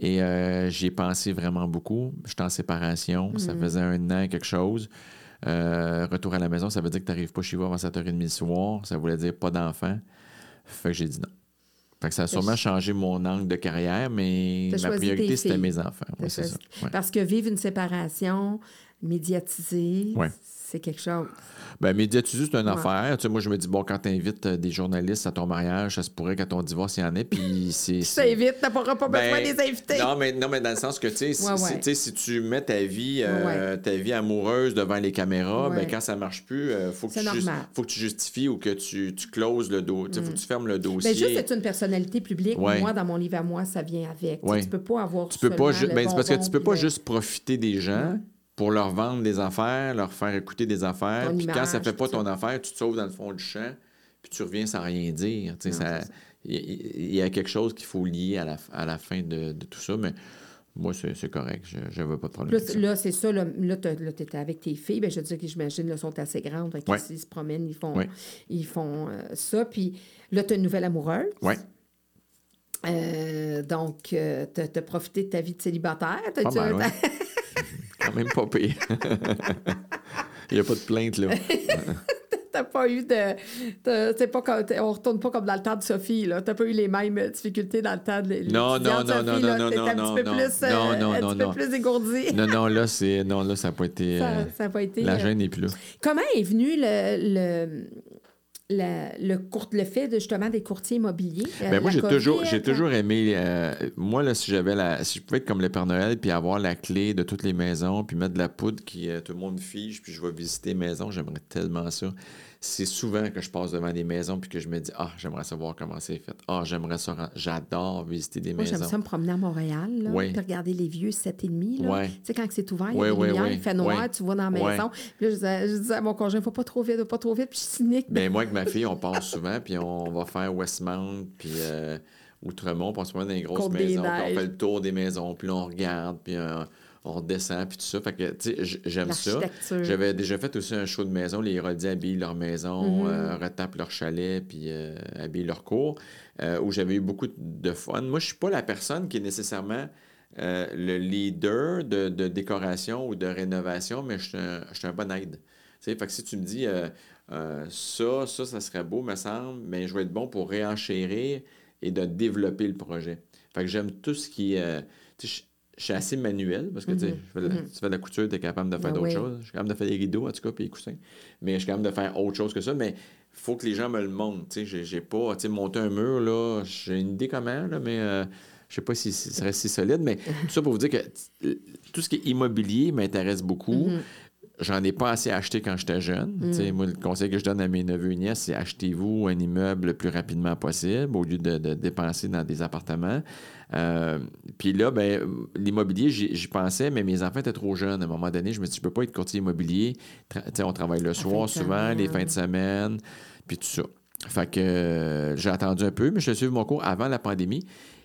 Et euh, j'y ai pensé vraiment beaucoup. J'étais en séparation. Ça faisait un an, quelque chose. Euh, retour à la maison, ça veut dire que tu n'arrives pas chez vous avant 7h30 le soir. Ça voulait dire pas d'enfant. Fait que j'ai dit non. Fait que ça a sûrement changé mon angle de carrière, mais ma priorité, c'était mes enfants. Ça. Ouais. Parce que vivre une séparation médiatisée, Ouais. c'est quelque chose. Ben, médiatiser, c'est une Ouais. affaire. Tu sais, moi, je me dis, bon, quand tu invites des journalistes à ton mariage, ça se pourrait qu'à ton divorce, il y en ait. Puis c'est. Ça évite, t'as pas, pas besoin Ben, de les inviter. Non mais, non, mais dans le sens que, tu sais, si, Ouais, si- tu si tu mets ta vie, euh, ta vie amoureuse devant les caméras, ben, quand ça marche plus, il faut, que C'est tu faut que tu justifies ou que tu, tu closes le dos. Il faut que tu fermes le dossier. Ben, juste être une personnalité publique, moi, dans mon livre à moi, ça vient avec. Tu. Tu peux pas avoir Tu peux pas ben, c'est parce que tu peux pas juste profiter des gens pour leur vendre des affaires, leur faire écouter des affaires. Ton Puis quand ça fait pas ton ça. affaire, tu te sauves dans le fond du champ, puis tu reviens sans rien dire. Il y, a quelque chose qu'il faut lier à la, à la fin de, de tout ça, mais moi, c'est correct. Je n'avais pas de problème. Là, c'est- là, c'est ça. Là, là tu étais avec tes filles. Ben, je veux dire que j'imagine qu'elles sont assez grandes. Ouais. S'ils se promènent, ils font, Ouais. ils font euh, ça. Puis là, tu as une nouvelle amoureuse. Ouais. Euh, donc, tu as, profité de ta vie de célibataire. Pas mal, ouais. Quand même pas pire. Il n'y a pas de plainte, là. T'as pas eu de. pas comme- on retourne pas comme dans le temps de Sophie, là. T'as pas eu les mêmes difficultés dans le temps de Non, non, non, Sophie, non, là. non, non, un non, petit peu non. plus, euh, Non, non, un non, petit peu non. plus égourdi. Non, non, là, c'est... Non, là, ça n'a pas été... Ça euh, pas été. La euh, gêne n'est plus là. Comment est venu le, le, la- le, court- le fait de, justement des courtiers immobiliers? euh, Ben, moi, j'ai COVID, toujours, j'ai quand- toujours aimé. euh, moi, là, si j'avais la. Si je pouvais être comme le Père Noël, puis avoir la clé de toutes les maisons, puis mettre de la poudre qui euh, tout le monde fige, puis je vais visiter les maisons, j'aimerais tellement ça. C'est souvent que je passe devant des maisons, puis que je me dis, ah, j'aimerais savoir comment c'est fait. Ah, j'aimerais ça. J'adore visiter des Moi, j'aime maisons. ça me promener à Montréal, là, Oui. puis regarder les vieux 7,5. Là. Ouais. Tu sais, quand c'est ouvert, il y a des lumières, il fait noir, tu vas dans la maison. Puis là, je disais, je disais à mon conjoint, faut pas trop vite, faut pas trop vite, puis je suis cynique. Ben, moi, avec ma fille, on passe souvent, puis on va faire Westmount, puis euh, Outremont, puis on se promène dans les grosses Côte maisons, puis on fait le tour des maisons, puis là, on regarde, puis euh, on redescend, puis tout ça. Fait que, tu sais, j'aime ça. J'avais déjà fait aussi un show de maison. Les Héroldiers habillent leur maison, Mhm. euh, retapent leur chalet, puis euh, habillent leur cour, euh, où j'avais eu beaucoup de fun. Moi, je suis pas la personne qui est nécessairement le leader de, de décoration ou de rénovation, mais je suis un, je suis un bon aide. Tu sais, fait que si tu me dis ça, ça, ça serait beau, me semble, mais je vais être bon pour réenchérir et de développer le projet. Fait que j'aime tout ce qui je- je suis assez manuel parce que tu sais, de la- tu fais de la couture, tu es capable de faire Ah d'autres oui. choses. Je suis capable de faire des rideaux, en tout cas, puis des coussins. Mais je suis capable de faire autre chose que ça. Mais il faut que les gens me le montrent. Tu sais, j'ai- pas, tu sais, monter un mur, là, j'ai une idée comment, là, mais euh, je sais pas si ce serait si solide. Mais tout ça pour vous dire que tout ce qui est immobilier m'intéresse beaucoup. Mhm. J'en ai pas assez acheté quand j'étais jeune. Sais, Moi, le conseil que je donne à mes neveux et nièces, c'est achetez-vous un immeuble le plus rapidement possible au lieu de, de dépenser dans des appartements. Euh, Puis là, ben, l'immobilier, j'y pensais, mais mes enfants étaient trop jeunes. À un moment donné, je me suis dit, je peux pas être courtier immobilier. Tra- on travaille le soir souvent, les fins de semaine, puis tout ça. Fait que euh, j'ai attendu un peu, mais je suis suivi mon cours avant la pandémie.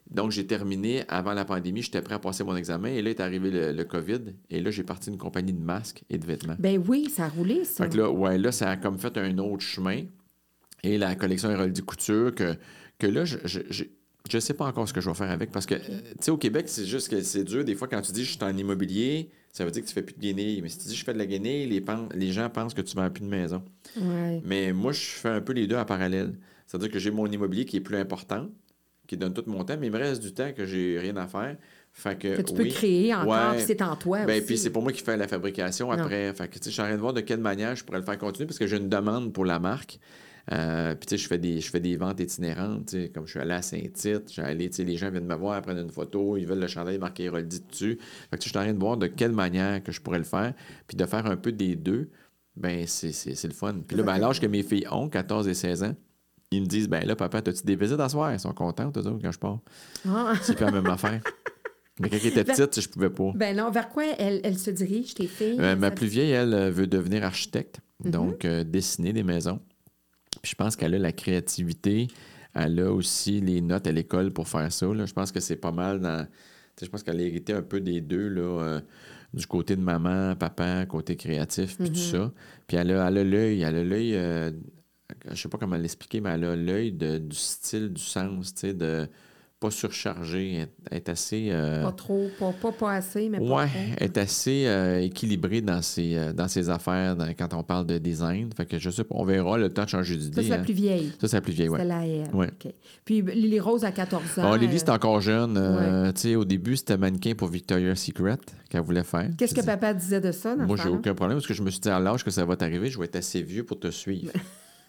Donc, j'ai terminé avant la pandémie. J'étais prêt à passer mon examen. Et là est arrivé le, le COVID. Et là, j'ai parti d'une compagnie de masques et de vêtements. Ben oui, ça a roulé, ça. Fait que là, ouais, là, ça a comme fait un autre chemin. Et la collection Héroldi Couture, que, que là, je, je, je, je sais pas encore ce que je vais faire avec. Parce que, euh, tu sais, au Québec, c'est juste que c'est dur. Des fois, quand tu dis je suis en immobilier, ça veut dire que tu fais plus de guenilles. Mais si tu dis je fais de la guenille, les, gens pensent que tu vends plus de maison. Ouais. Mais moi, je fais un peu les deux en parallèle. C'est-à-dire que j'ai mon immobilier qui est plus important, qui donne tout mon temps, mais il me reste du temps que j'ai rien à faire. Fait que, Que tu peux oui. créer encore, Ouais. puis c'est en toi Ben, aussi. puis c'est pour moi qui fais la fabrication après. Fait que, je suis en train de voir de quelle manière je pourrais le faire continuer parce que j'ai une demande pour la marque. Euh, puis, tu sais, je fais des, je fais des ventes itinérantes, comme je suis allé à Saint-Tite, je suis allé, tu sais, les gens viennent me voir, prennent une photo, ils veulent le chandail marqué Héroldi dessus. Fait que, je suis en train de voir de quelle manière que je pourrais le faire, puis de faire un peu des deux, ben, c'est le fun. Puis là, ben, à l'âge que mes filles ont, 14 et 16 ans, ils me disent, ben là, papa, as-tu des visites à soir? Ils sont contents, eux autres, quand je pars. Ah. C'est plus la même affaire. Mais quand ils étaient Ben- petites, je pouvais pas. Ben non, vers quoi elle, elle se dirige, tes filles? Euh, ma plus vieille, elle, euh, veut devenir architecte, Mhm. donc euh, dessiner des maisons. Puis je pense qu'elle a la créativité, elle a aussi les notes à l'école pour faire ça. là. Je pense que c'est pas mal dans. Je pense qu'elle a hérité un peu des deux, là, euh, du côté de maman, papa, côté créatif, puis tout ça. Puis elle a elle l'œil, elle a l'œil, je sais pas comment l'expliquer, mais elle a l'œil du style, du sens, tu sais, de pas surchargé, être, être assez. euh, Pas trop, pas, pas, pas assez, mais pas Ouais, trop. est assez euh, équilibré dans ses, euh, dans ses affaires dans- quand on parle de design. Fait que je sais pas, on verra le temps de changer Ça, d'idée. c'est la hein. plus vieille. Ça, c'est la plus vieille, ouais. C'est la elle. Ouais. Puis Lily Rose à 14 ans. Bon, Lily, euh, c'était encore jeune. euh, Tu sais, au début, c'était mannequin pour Victoria's Secret qu'elle voulait faire. Qu'est-ce que papa disait de ça? Dans Moi, j'ai aucun problème parce que je me suis dit à l'âge que ça va t'arriver, je vais être assez vieux pour te suivre.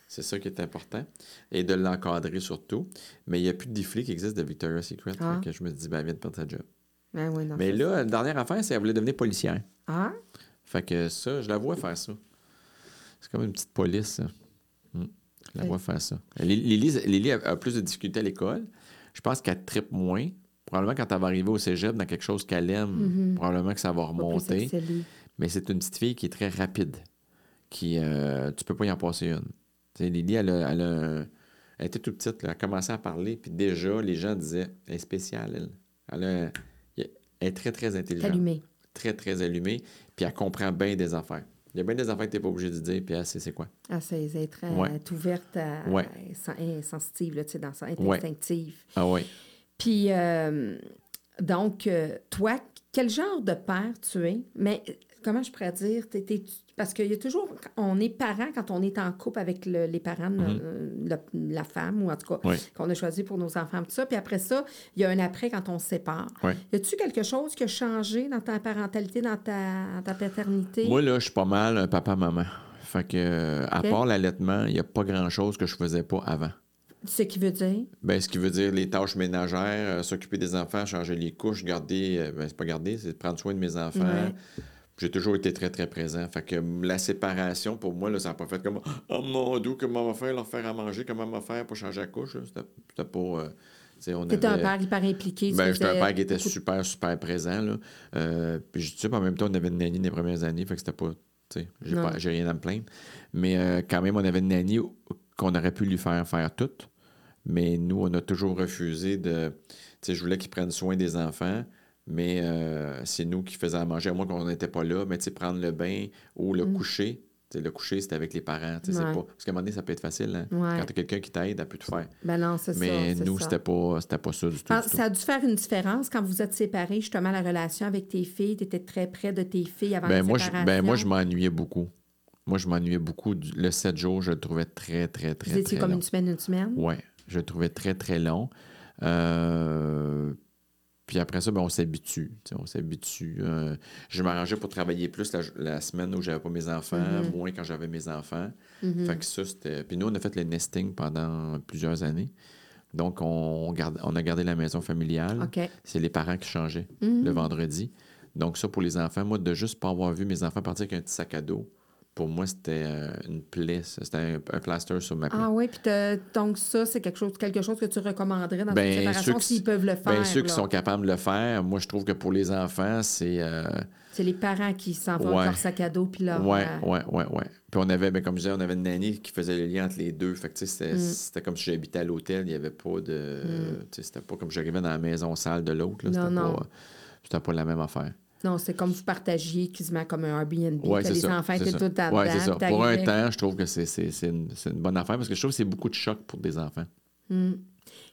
C'est ça qui est important. Et de l'encadrer surtout. Mais il n'y a plus de défilé qui existe de Victoria's Secret. Ah. Que je me dis, ben, elle vient de perdre sa job. Ben oui, non, Mais là, ça. la dernière affaire, c'est qu'elle voulait devenir policière. Ah? Fait que ça, je la vois faire ça. C'est comme une petite police, ça. Hmm. Je la vois faire ça. Lily, Lily- a, a plus de difficultés à l'école. Je pense qu'elle trippe moins. Probablement quand elle va arriver au cégep dans quelque chose qu'elle aime, Mhm. probablement que ça va remonter. Mais c'est une petite fille qui est très rapide. Qui, euh, tu peux pas y en passer une. Lily, elle, a, elle, a elle était toute petite. là. Elle a commencé à parler. Puis déjà, les gens disaient, elle est spéciale, elle. Elle, a- elle est très, très intelligente Allumé. très, très allumée, puis elle comprend bien des affaires. Il y a bien des affaires que tu n'es pas obligé de dire, puis elle sait c'est quoi. Ah, Ouais. elle est ouverte, à, Ouais. est sensitive, là, tu sais, dans ça, Ouais. instinctive. Ah oui. Puis, euh, donc, euh, toi, quel genre de père tu es? Mais comment je pourrais dire? T'es- t'es- parce qu'il y a toujours, on est parent quand on est en couple avec le- les parents de Mhm. euh, la, femme, ou en tout cas, Oui. qu'on a choisi pour nos enfants, tout ça. Puis après ça, il y a un après quand on se sépare. Oui. Y a-tu quelque chose qui a changé dans ta parentalité, dans ta, ta paternité? Moi, là, je suis pas mal un papa-maman. Fait que, euh, à part l'allaitement, il n'y a pas grand-chose que je faisais pas avant. Ce qui veut dire? Ben, ce qui veut dire les tâches ménagères, euh, s'occuper des enfants, changer les couches, garder, euh, ben, c'est pas garder, c'est prendre soin de mes enfants. Ouais. J'ai toujours été très, très présent. Fait que la séparation, pour moi, là, ça n'a pas fait comme Oh mon Dieu, comment on va faire, leur faire à manger, comment on va faire pour changer la couche. C'était pas. euh, T'étais un avait- père hyper impliqué. Ben, j'étais un père qui était super, super présent. Là. Euh, puis je dis en même temps, on avait une nanny les premières années, fait que c'était pas. tu sais, J'ai pas- j'ai rien à me plaindre. Mais euh, quand même, on avait une nanny qu'on aurait pu lui faire faire tout. Mais nous, on a toujours refusé de. Tu sais, je voulais qu'il prenne soin des enfants, mais euh, c'est nous qui faisions à manger, à moins qu'on n'était pas là. Mais tu sais, prendre le bain ou le Mm. coucher, Tu sais, le coucher, c'était avec les parents. tu sais, c'est Ouais. pas... Parce qu'à un moment donné, ça peut être facile. hein. Ouais. Quand tu as quelqu'un qui t'aide, elle peut tout faire. Ben non, c'est ça. Mais nous, c'était pas, pas ça du tout. Ah, du tout. Ça a dû faire une différence quand vous êtes séparés, justement, la relation avec tes filles. Tu étais très près de tes filles avant la Ben, moi, je, séparation. ben, moi, je m'ennuyais beaucoup. Moi, je m'ennuyais beaucoup. Le 7 jours, je le trouvais très, très, très, Vous étiez très comme long. une semaine, une semaine? Oui, je le trouvais très, très long. Euh, Puis après ça, ben, on s'habitue. On s'habitue. Euh, je m'arrangeais pour travailler plus la, la semaine où j'avais pas mes enfants, Mm-hmm. moins quand j'avais mes enfants. Fait que ça, c'était. Puis nous, on a fait le nesting pendant plusieurs années. Donc, on, garde... on a gardé la maison familiale. OK. C'est les parents qui changeaient Mm-hmm. le vendredi. Donc, ça, pour les enfants, moi, de juste pas avoir vu mes enfants partir avec un petit sac à dos, pour moi, c'était euh, une plaie. C'était un, un plaster sur ma plaie. Ah oui, puis donc ça, c'est quelque chose, quelque chose que tu recommanderais dans Ben, une séparation qui- s'ils peuvent le faire. Ben, ceux qui là? sont capables de le faire, moi, je trouve que pour les enfants, c'est. euh, C'est les parents qui s'en vont Ouais. leur sac à dos puis leur... ouais, euh, ouais, ouais, ouais. Puis on avait, ben, comme je disais, on avait une nanny qui faisait le lien entre les deux. Fait que, tu sais, c'était, Mm. c'était comme si j'habitais à l'hôtel. Il n'y avait pas de. Sais, c'était pas comme j'arrivais dans la maison sale de l'autre. là. Non, C'était, non. Pas, c'était pas la même affaire. Non, c'est comme vous partagiez quasiment comme un Airbnb. Ouais, que les ça. enfants c'est étaient tout le temps Ouais, dedans, c'est ça. Pour un temps, je trouve que c'est, c'est, c'est, une, c'est une bonne affaire parce que je trouve que c'est beaucoup de choc pour des enfants.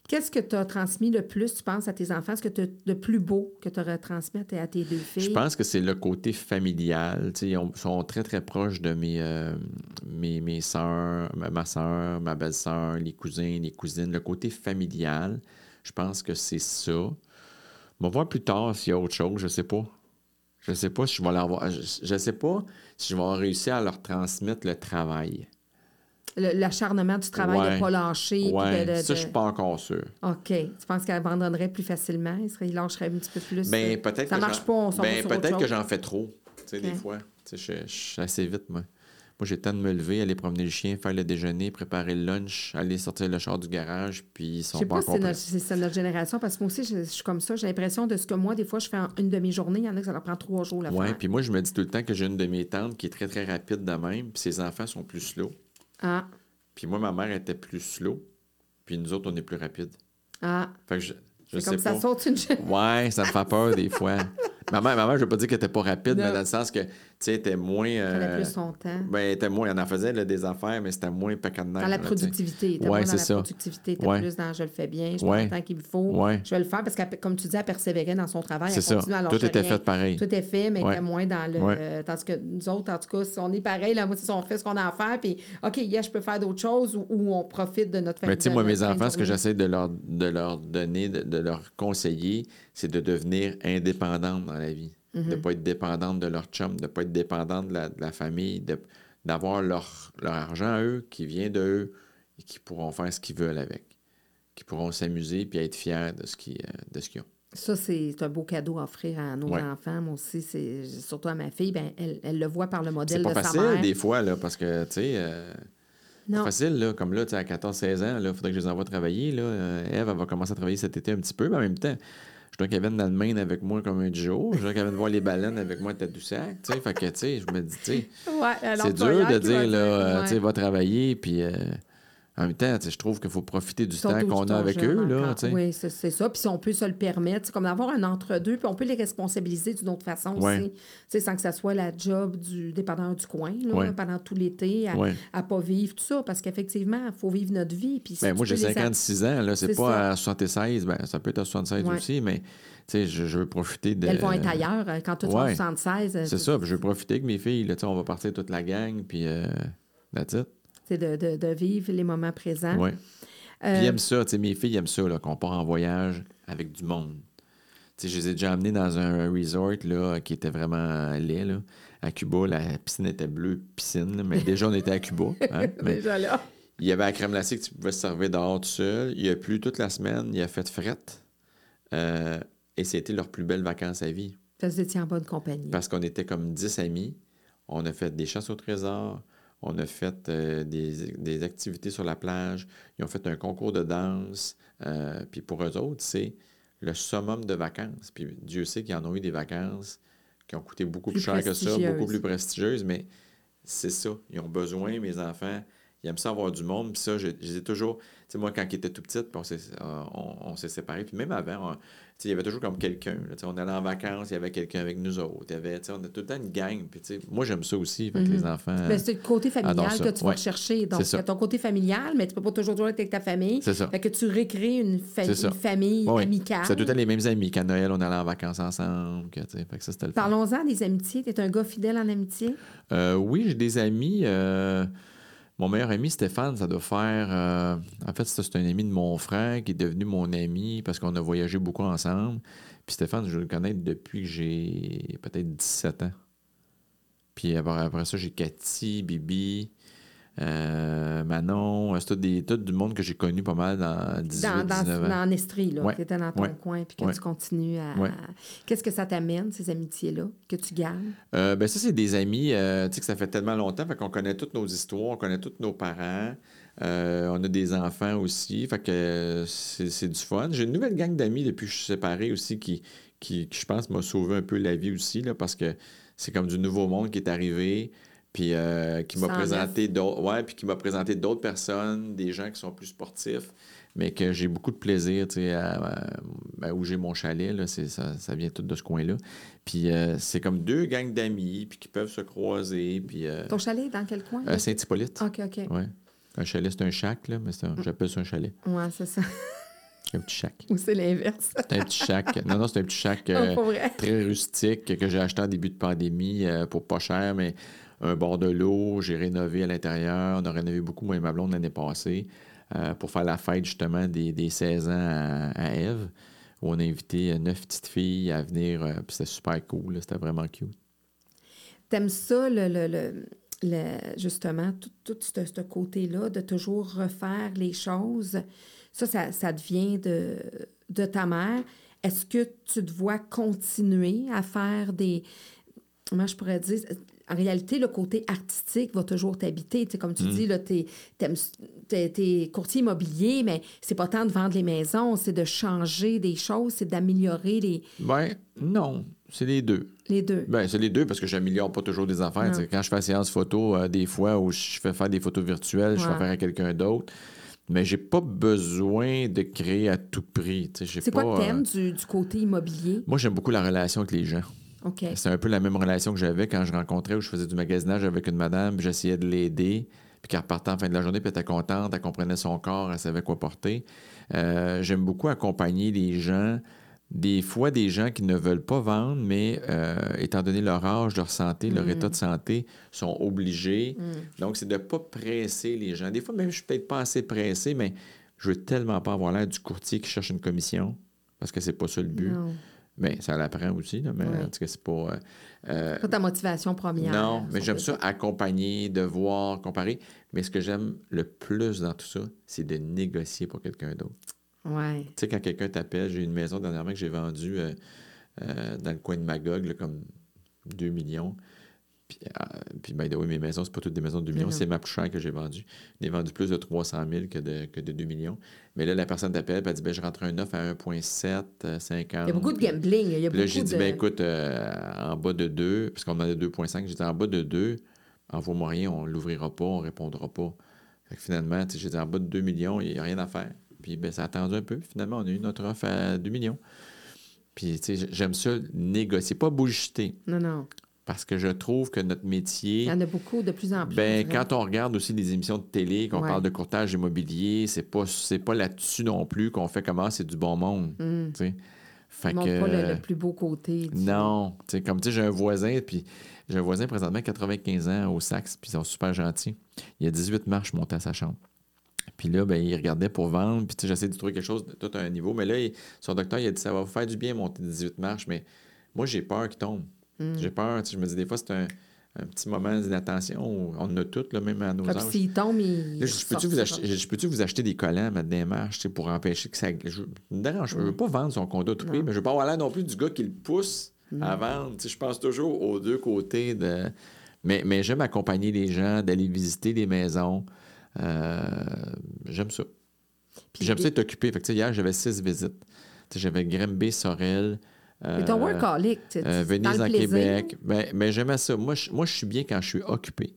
Qu'est-ce que tu as transmis le plus, tu penses, à tes enfants? Ce que tu de plus beau que tu aurais transmis à tes, à tes deux filles? Je pense que c'est le côté familial. Ils ont- sont très, très proches de mes, euh, mes, mes soeurs, ma, ma soeur, ma belle-sœur, les cousins, les cousines. Le côté familial, je pense que c'est ça. On va voir plus tard s'il y a autre chose, je sais pas. Je sais pas si je vais leur avoir- Je, je sais pas si je vais réussir à leur transmettre le travail. L'acharnement du travail de Ouais. ne pas lâcher. Ouais, de, de- ça, de- je suis pas encore sûr. OK. Tu penses qu'elle abandonnerait plus facilement? Il, lâcherait un petit peu plus? Ben, euh, peut-être Ça que marche pas, on s'en ben, peut-être que j'en fais trop, tu sais, des fois. Tu sais, je, je suis assez vite, moi. Moi, j'ai le temps de me lever, aller promener le chien, faire le déjeuner, préparer le lunch, aller sortir le char du garage, puis ils sont pas pas si c'est encore notre, prêts. si c'est notre génération, parce que moi aussi, je, je suis comme ça. J'ai l'impression de ce que moi, des fois, je fais en une demi-journée. Il y en a que ça leur prend trois jours faire. puis moi, je me dis tout le temps que j'ai une de mes tantes qui est très, très rapide de même, puis ses enfants sont plus slow. Ah, Puis moi, ma mère était plus slow, puis nous autres, on est plus rapides. ah. Fait que je, je sais comme ça pas. saute une. Ouais, ça me fait peur des fois. Ma mère, ma mère, je veux pas dire qu'elle était pas rapide, Non. mais dans le sens que, tu sais, elle était moins... Euh, plus son temps. Ben, elle était moins, elle en faisait là, des affaires, mais c'était moins paquet de nerfs, Dans la là, productivité. T'es Ouais, moins dans la ça. productivité. T'es Ouais. plus dans je le fais bien, je Ouais. prends le temps qu'il me faut. Ouais. Je vais le faire parce que, comme tu dis, elle persévérait dans son travail. C'est ça. à Tout était rien. fait pareil. Tout est fait, mais était moins dans le. Euh, tandis que nous autres, en tout cas, si on est pareil, là, moi, si on fait ce qu'on a à faire, puis OK, yes, je peux faire d'autres choses ou, ou on profite de notre famille. Mais tu sais, moi, mes enfants, ce que j'essaie de leur, de leur donner, de, de leur conseiller, c'est de devenir indépendante dans la vie. De ne pas être dépendante de leur chum, de ne pas être dépendante de la, de la famille, d'avoir leur, leur argent à eux, qui vient de eux, et qui pourront faire ce qu'ils veulent avec. Qui pourront s'amuser puis être fiers de ce qu'ils euh, de ce qu'ils ont. Ça, c'est un beau cadeau à offrir à nos Ouais. enfants. Moi aussi, c'est surtout à ma fille, ben, elle, elle le voit par le modèle pas de sa facile mère. des fois, là, parce que, tu sais, euh, facile, là, comme là, tu sais, à 14-16 ans, il faudrait que je les envoie travailler. Là. Euh, Ève, elle va commencer à travailler cet été un petit peu, mais en même temps, je dois qu'elle vienne dans le Maine avec moi comme un. Je dois qu'elle vienne voir les baleines avec moi à Tadoussac. Tu sais, fait que, tu sais, je me dis, tu sais, Ouais, c'est dur de dire, là, euh, ouais. tu sais, va travailler, puis euh, en même temps, tu je trouve qu'il faut profiter du temps qu'on a avec eux, là, tu. Oui, c'est ça. Puis si on peut se le permettre, c'est comme d'avoir un entre-deux, puis on peut les responsabiliser d'une autre façon Ouais. aussi. Tu sans que ça soit la job du dépendant du coin, là, Ouais. pendant tout l'été, à, Ouais. à pas vivre tout ça. Parce qu'effectivement, il faut vivre notre vie. Puis si Ben, tu moi, j'ai peux les a- 56 ans, là, c'est pas ça. à 76, ben, ça peut être à 76 Ouais. aussi, mais, tu je, je veux profiter de... Elles vont être ailleurs euh, quand Ouais. est 76. euh, C'est ça, je veux profiter avec mes filles. Là, tu on va partir toute la gang, puis euh, that's it. C'est de, de, de vivre les moments présents. Ouais. Euh, Puis ils aiment ça, tu sais, mes filles aiment ça, là, qu'on part en voyage avec du monde. Tu sais, je les ai déjà amenés dans un resort là, qui était vraiment laid. Là. À Cuba, la piscine était bleue, piscine, là, mais déjà on était à Cuba. hein, mais Déjà là. il y avait la crème glacée que tu pouvais se servir dehors tout seul. Il a plu toute la semaine, il a fait frette. Euh, et c'était leurs plus belles vacances à vie. Ça, vous étiez en bonne compagnie. Parce qu'on était comme 10 amis. On a fait des chasses au trésor. On a fait euh, des, des activités sur la plage. Ils ont fait un concours de danse. Euh, puis pour eux autres, c'est le summum de vacances. Puis Dieu sait qu'ils en ont eu des vacances qui ont coûté beaucoup plus, Plus cher que ça, beaucoup plus prestigieuses, mais c'est ça. Ils ont besoin, mes enfants, il aime ça avoir du monde. Puis ça, je, je les ai toujours. Tu sais, moi, quand il était tout petit, puis on s'est, euh, on, on s'est séparés. Puis même avant, on- il y avait toujours comme quelqu'un. on allait en vacances, il y avait quelqu'un avec nous autres. Y avait, on a tout le temps une gang. Puis moi, j'aime ça aussi. Que les enfants. Mais c'est le côté familial que tu vas Ouais. rechercher. Donc, C'est ça. il y a ton côté familial, mais tu peux pas toujours jouer avec ta famille. C'est ça. Fait que tu recrées une, fa- C'est ça. une famille Ouais, amicale. C'était tout le temps les mêmes amis. Qu'à Noël, on allait en vacances ensemble. Que, fait que ça, c'était le fun. Parlons-en des amitiés. Tu es un gars fidèle en amitié? Euh, oui, j'ai des amis. euh, mon meilleur ami, Stéphane, ça doit faire. euh, en fait, c'est un ami de mon frère qui est devenu mon ami parce qu'on a voyagé beaucoup ensemble. Puis Stéphane, je le connais depuis que j'ai peut-être 17 ans. Puis après ça, j'ai Cathy, Bibi, euh, Manon. C'est tout, des, tout du monde que j'ai connu pas mal dans 18, Dans, dans, 19 ans. dans Estrie, là. Ouais. Tu étais dans ton Ouais. coin puis que Ouais. tu continues à. Qu'est-ce que ça t'amène, ces amitiés-là, que tu gardes? Euh, ben ça, c'est des amis, euh, tu sais, que ça fait tellement longtemps, fait qu'on connaît toutes nos histoires, on connaît tous nos parents, on a des enfants aussi, fait que c'est c'est du fun. J'ai une nouvelle gang d'amis depuis que je suis séparé aussi qui, qui, qui, je pense, m'a sauvé un peu la vie aussi, là, parce que c'est comme du nouveau monde qui est arrivé, puis euh, qui m'a présenté d'autres, ouais, puis qui m'a présenté d'autres personnes, des gens qui sont plus sportifs, mais que j'ai beaucoup de plaisir, tu sais, à- à- ben, où j'ai mon chalet, là, c'est, ça, ça vient tout de ce coin-là. Puis euh, c'est comme deux gangs d'amis, puis qui peuvent se croiser, puis euh, Ton chalet, dans quel coin? euh, Saint-Hippolyte. OK, OK. Ouais. Un chalet, c'est un shack, là, mais c'est un- j'appelle ça un chalet. Ouais, c'est ça. Un petit shack. Ou c'est l'inverse. C'est un petit shack. Non, non, c'est un petit euh, pas vrai. très rustique que j'ai acheté en début de pandémie euh, pour pas cher, mais un bord de l'eau, j'ai rénové à l'intérieur. On a rénové beaucoup, moi et ma blonde, l'année passée, euh, pour faire la fête justement des, des 16 ans à, Ève, où on a invité euh, neuf petites filles à venir. euh, puis c'était super cool, c'était vraiment cute. T'aimes ça, le, le, le- justement, tout, tout ce, ce côté-là, de toujours refaire les choses? Ça, ça, ça devient de, de ta mère. Est-ce que tu te vois continuer à faire des... Comment je pourrais dire? En réalité, le côté artistique va toujours t'habiter. Tu comme tu dis, là, t'es, t'aimes- t'es- t'es courtier immobilier, mais c'est pas tant de vendre les maisons, c'est de changer des choses, c'est d'améliorer les, Ben, non, c'est les deux. les deux. Ben, c'est les deux parce que j'améliore pas toujours des affaires. Tu Quand je fais séance photo, euh, des fois où je fais faire des photos virtuelles, je fais faire à quelqu'un d'autre. Mais j'ai pas besoin de créer à tout prix. tu C'est quoi que euh, t'aimes du, du côté immobilier? Moi, j'aime beaucoup la relation avec les gens. C'est un peu la même relation que j'avais quand je rencontrais où je faisais du magasinage avec une madame, j'essayais de l'aider, puis qu'elle repartait en fin de la journée, puis elle était contente, elle comprenait son corps, elle savait quoi porter. Euh, J'aime beaucoup accompagner les gens, des fois des gens qui ne veulent pas vendre, mais euh, étant donné leur âge, leur santé, leur état de santé, sont obligés. Donc, c'est de ne pas presser les gens. Des fois, même, je suis peut-être pas assez pressé, mais je veux tellement pas avoir l'air du courtier qui cherche une commission, parce que c'est pas ça le but. Non. Mais ça l'apprend aussi, là, mais en tout cas, c'est pas. euh, euh, Pas ta motivation première. non, mais j'aime ça accompagner, de voir, comparer. Mais ce que j'aime le plus dans tout ça, c'est de négocier pour quelqu'un d'autre. Ouais. Tu sais, quand quelqu'un t'appelle, j'ai une maison dernièrement que j'ai vendue euh, euh, dans le coin de Magog, là, comme 2 millions. Puis, euh, puis by the way, mes maisons, c'est pas toutes des maisons de 2 millions, c'est ma plus chère que j'ai vendue. J'ai vendu plus de 300 000 que de, que de 2 millions. Mais là, la personne t'appelle, elle dit ben, Je rentre un offre à 1,7, euh, 50. Il y a beaucoup de gambling. Il y a Puis là, j'ai dit, de... ben écoute, euh, en bas de 2, parce qu'on en a 2,5, j'ai dit, en bas de 2, envoie-moi rien, on l'ouvrira pas, on répondra pas. Fait que finalement, j'ai dit, en bas de 2 millions, il n'y a rien à faire. Puis ben, ça a attendu un peu. Finalement, on a eu notre offre à 2 millions. Puis, tu sais, j'aime ça, négocier, pas bullshiter, Non, non. Parce que je trouve que notre métier... Il y en a beaucoup de plus en plus. Ben, quand on regarde aussi des émissions de télé, qu'on Ouais. parle de courtage immobilier, c'est pas, pas là-dessus non plus qu'on fait comment c'est du bon monde. Mm. Fait Ils que, pas le, le plus beau côté. non. Tu sais, comme tu sais, j'ai un voisin, puis j'ai un voisin présentement, 95 ans, au Saxe, puis ils sont super gentils. Il y a 18 marches montées à sa chambre. Puis là, ben, il regardait pour vendre, puis j'essaie de trouver quelque chose de tout à un niveau. Mais là, il- son docteur, il a dit ça va vous faire du bien monter 18 marches, mais moi, j'ai peur qu'il tombe. Mm. J'ai peur, tu sais, je me dis des fois, c'est un, un petit moment d'inattention. où On en a toutes, là, même à nos âges. s'il tombe, il. Là, je peux-tu vous, vous acheter des collants tu sais, pour empêcher que ça. Je dérange. pas. Je veux pas vendre son condo tout prix, mais je veux pas avoir l'air non plus du gars qui le pousse à vendre. Tu sais, je pense toujours aux deux côtés de. Mais, mais j'aime accompagner les gens, d'aller visiter des maisons. Euh, j'aime ça. J'aime ça être occupé. Fait que, hier, j'avais six visites. J'avais Grimby, Sorel. Mais ton workaholic, Venise plaisir. Québec. Ben, ben, j'aimais ça. Moi je, moi, je suis bien quand je suis occupé.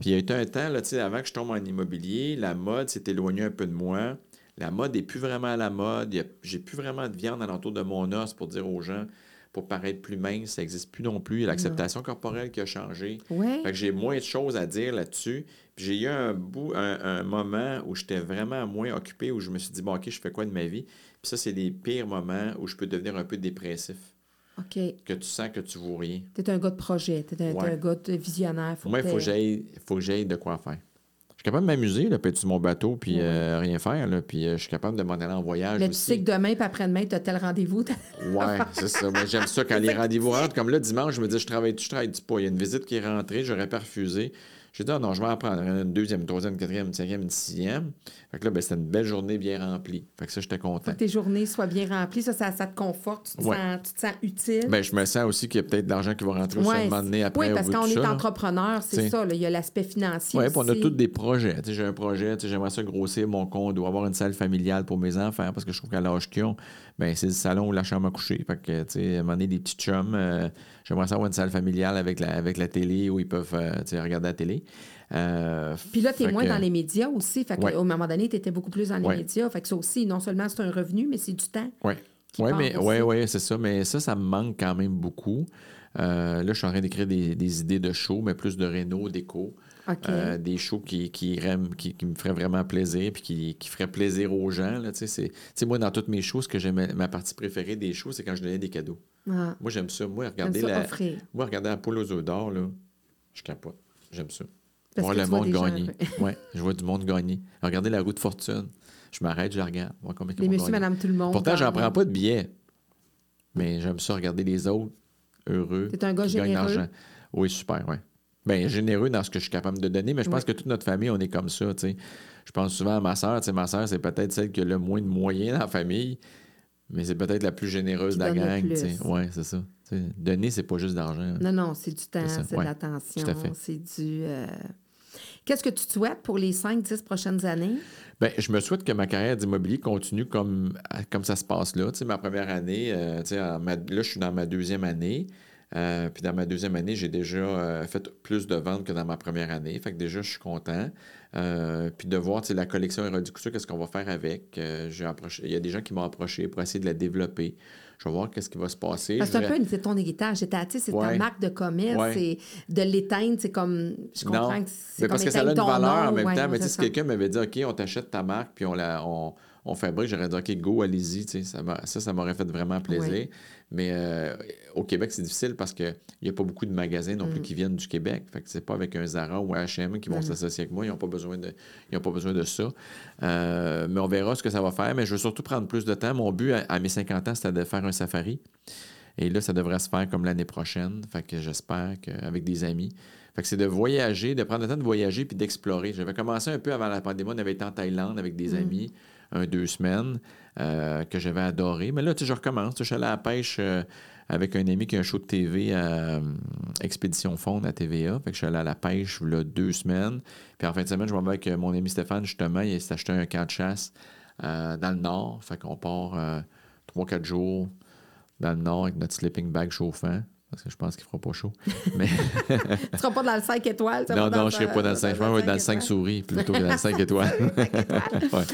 Puis il y a eu un temps, là, tu sais, avant que je tombe en immobilier, la mode s'est éloignée un peu de moi. La mode n'est plus vraiment à la mode. J'ai plus vraiment de viande alentour de mon os pour dire aux gens, pour paraître plus mince, ça n'existe plus non plus. Il y a l'acceptation corporelle qui a changé. Ouais. Fait que j'ai moins de choses à dire là-dessus. Puis j'ai eu un bout, un, un moment où j'étais vraiment moins occupé, où je me suis dit, bon, OK, je fais quoi de ma vie? Puis ça, c'est les pires moments où je peux devenir un peu dépressif, OK. que tu sens que tu vaux rien. T'es un gars de projet, t'es Ouais. un gars de visionnaire. Pour moi, il faut que j'aille faut de quoi faire. Je suis capable de m'amuser, là, sur mon bateau, puis Ouais. euh, rien faire, là, puis euh, je suis capable de m'en aller en voyage Mais tu aussi. sais que demain puis après-demain, t'as tel rendez-vous. Ouais, c'est ça. Moi, j'aime ça quand les rendez-vous rentrent. Comme là, dimanche, je me dis, je travaille-tu, je travaille-tu pas? Il y a une visite qui est rentrée, j'aurais pas refusé. J'ai dit, ah non, je vais en prendre une deuxième, une troisième, une quatrième, une cinquième, une sixième. Fait que là, ben, c'était une belle journée bien remplie. Fait que ça, j'étais Faut content. que tes journées soient bien remplies. Ça, ça, ça te conforte. Tu te, Ouais. sens, tu te sens utile. Ben, je me sens aussi qu'il y a peut-être de l'argent qui va rentrer aussi Ouais, un moment donné après. oui, parce qu'on est entrepreneur, c'est ça. là. Il y a l'aspect financier. Oui, puis on a tous des projets. J'ai un projet, j'aimerais ça grossir mon compte, doit avoir une salle familiale pour mes enfants parce que je trouve qu'à l'âge qu'ils ont, ben, c'est le salon ou la chambre à coucher. Fait que, tu sais, à un moment donné, des petits chums, euh, j'aimerais ça avoir une salle familiale avec la, avec la télé où ils peuvent euh, tu sais, regarder la télé. Euh, Puis là, tu es moins que- dans les médias aussi. Fait Ouais. qu'au moment donné, tu étais beaucoup plus dans les Ouais. médias. Fait que ça aussi, non seulement c'est un revenu, mais c'est du temps. Oui, ouais, mais ouais, ouais, c'est ça. Mais ça, ça me manque quand même beaucoup. Euh, là, je suis en train d'écrire des, des idées de shows, mais plus de réno, déco. OK. Euh, des shows qui, qui, qui, qui me feraient vraiment plaisir puis qui, qui feraient plaisir aux gens. Là, tu sais, c'est- tu sais, moi, dans toutes mes shows, ce que j'aimais, ma partie préférée des shows, c'est quand je donnais des cadeaux. Ah, Moi, j'aime ça. Moi, regarder ça la, moi, regarder la poule aux œufs d'or, là, je capote. J'aime ça. Parce Voir le monde gagner. ouais, je vois du monde gagner. Regarder la roue de fortune. Je m'arrête, je la regarde. Voir combien Les madame, tout le monde. Pourtant, j'en prends pas de billets. Mais j'aime ça regarder les autres heureux. T'es un gars généreux. l'argent. Oui, super, oui. Bien, généreux dans ce que je suis capable de donner, mais je pense Oui. que toute notre famille, on est comme ça, tu sais. Je pense souvent à ma sœur, tu sais, ma sœur, c'est peut-être celle qui a le moins de moyens dans la famille, mais c'est peut-être la plus généreuse de la gang, tu plus. sais. Oui, c'est ça. Tu sais, donner, c'est pas juste d'argent. Non, non, c'est du temps, C'est ouais, de l'attention, c'est du... euh, Qu'est-ce que tu te souhaites pour les 5-10 prochaines années? Ben, je me souhaite que ma carrière d'immobilier continue comme, comme ça se passe là. Tu sais, ma première année, euh, tu sais, en ma- là, je suis dans ma deuxième année. Euh, puis dans ma deuxième année, j'ai déjà euh, fait plus de ventes que dans ma première année. Fait que déjà, je suis content. Euh, puis de voir la collection Érudit Couture, qu'est-ce qu'on va faire avec. J'ai approché- Il y a des gens qui m'ont approché pour essayer de la développer. Je vais voir qu'est-ce qui va se passer. Parce que Je c'est un peu c'est ton héritage, c'est ta, c'est ta marque de commerce, Ouais. c'est de l'éteindre, c'est comme... Je comprends Non, que c'est comme parce que ça a une valeur en même ouais, temps. Mais si quelqu'un m'avait dit, OK, on t'achète ta marque, puis on, la, on, on fabrique, j'aurais dit, OK, go, allez-y. ça, ça m'aurait fait vraiment plaisir. Mais euh, au Québec, c'est difficile parce qu'il n'y a pas beaucoup de magasins non Mm. plus qui viennent du Québec. Fait que c'est pas avec un Zara ou un H&M qui vont non. s'associer avec moi. Ils n'ont pas, besoin de- ils ont pas besoin de ça. Euh, mais on verra ce que ça va faire. Mais je veux surtout prendre plus de temps. Mon but à, à mes 50 ans, c'était de faire un safari. Et là, ça devrait se faire comme l'année prochaine. Fait que j'espère qu'avec des amis. Fait que c'est de voyager, de prendre le temps de voyager puis d'explorer. J'avais commencé un peu avant la pandémie. On avait été en Thaïlande avec des amis, un, deux semaines, euh, que j'avais adoré. Mais là, tu sais, je recommence. Je suis allé à la pêche euh, avec un ami qui a un show de TV à euh, Expédition Fond à TVA. Fait que je suis allé à la pêche là, deux semaines. Puis en fin de semaine, je m'en vais avec mon ami Stéphane, justement. Il s'est acheté un camp de chasse dans le nord. Fait qu'on part trois, quatre jours dans le nord avec notre sleeping bag chauffant. Parce que je pense qu'il ne fera pas chaud. Mais Tu seras pas dans le 5 étoiles. non, non, je ne serai pas dans le 5. Je pense que je vais être dans le 5 étoiles. souris plutôt que dans le 5 étoiles. Ouais.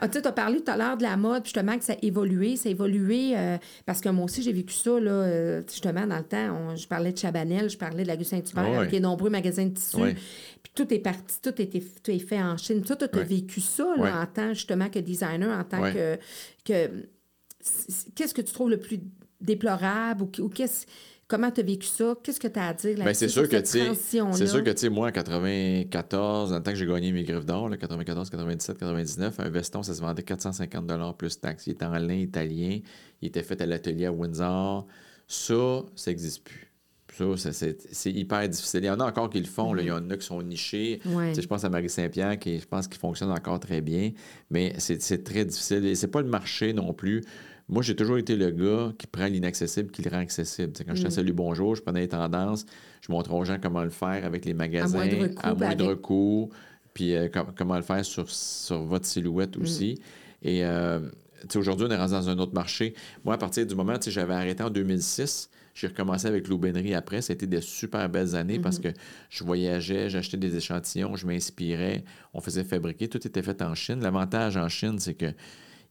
Ah, tu as parlé tout à l'heure de la mode, puis justement que ça a évolué. Ça a évolué euh, parce que moi aussi, j'ai vécu ça, là, euh, justement, dans le temps. On- je parlais de Chabanel, je parlais de la Saint-Hubert, Ah ouais. avec les nombreux magasins de tissus. Ouais. Puis tout est parti, tout, était, tout est fait en Chine. Toi, tu as vécu ça là, en tant, justement, que designer, en tant que. Qu'est-ce que tu trouves le plus déplorable ou, ou qu'est-ce. Comment tu as vécu ça? Qu'est-ce que tu as à dire là-dessus? Ben, c'est sur sûr que, cette c'est sûr que, tu sais, moi, en 94, dans le temps que j'ai gagné mes griffes d'or, là, 94, 97, 99, un veston, ça se vendait 450 plus taxes. Il était en lin italien, il était fait à l'atelier à Windsor. Ça, ça n'existe plus. Ça, c'est c'est hyper difficile. Il y en a encore qui le font. là. Il y en a qui sont nichés. Ouais. Tu sais, Je pense à Marie Saint-Pierre, qui je pense qu'il fonctionne encore très bien. Mais c'est c'est très difficile. Et c'est pas le marché non plus. Moi, j'ai toujours été le gars qui prend l'inaccessible, qui le rend accessible. Quand Mm. je à Salut Bonjour, je prenais les tendances, je montrais aux gens comment le faire avec les magasins, moindre coût, à moindre avec- coût, puis euh, com- comment le faire sur, sur votre silhouette Mm. aussi. Et euh, aujourd'hui, on est rendu dans un autre marché. Moi, à partir du moment, sais, j'avais arrêté en 2006, J'ai recommencé avec l'aubainerie après. Ça a été des super belles années parce Mhm. que je voyageais, j'achetais des échantillons, je m'inspirais, on faisait fabriquer, tout était fait en Chine. L'avantage en Chine, c'est que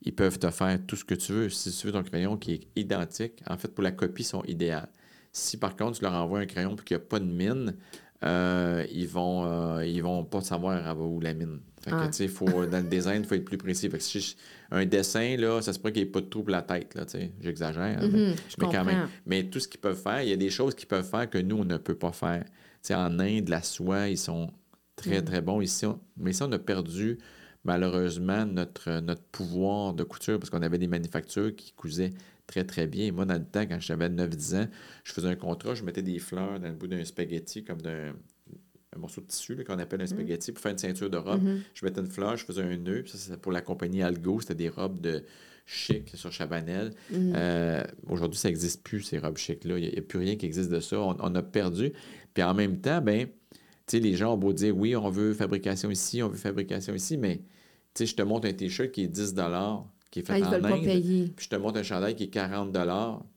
ils peuvent te faire tout ce que tu veux. Si tu veux ton crayon qui est identique, en fait, pour la copie, ils sont idéales. Si par contre, tu leur envoies un crayon et qu'il n'y a pas de mine, euh, ils vont euh, ils vont pas savoir où la mine. Fait que, Ah. faut, dans le design, il faut être plus précis. Fait que si je- un dessin, là, ça se pourrait qu'il n'y ait pas de trou pour la tête. J'exagère, hein, mais, mais quand même. Mais tout ce qu'ils peuvent faire, il y a des choses qu'ils peuvent faire que nous, on ne peut pas faire. En Inde, la soie, ils sont très, Mm. très bons. Ici, on- mais ici, on a perdu, malheureusement, notre, notre pouvoir de couture parce qu'on avait des manufactures qui cousaient très, très bien. Moi, dans le temps, quand j'avais 9-10 ans, je faisais un contrat, je mettais des fleurs dans le bout d'un spaghetti, comme d'un un morceau de tissu qu'on appelle un spaghetti pour faire une ceinture de robe. Mhm. Je mettais une fleur, je faisais un nœud. puis Ça, c'était pour la compagnie Algo. C'était des robes de chic sur Chabanel. Mhm. Euh, Aujourd'hui, ça n'existe plus, ces robes chic-là. Il n'y a, plus rien qui existe de ça. On, on a perdu. Puis en même temps, ben, sais, les gens ont beau dire oui, on veut fabrication ici, on veut fabrication ici, mais tu sais, je te montre un T-shirt qui est 10 qui est fait Ah, ils en veulent pas payer. Puis je te montre un chandail qui est 40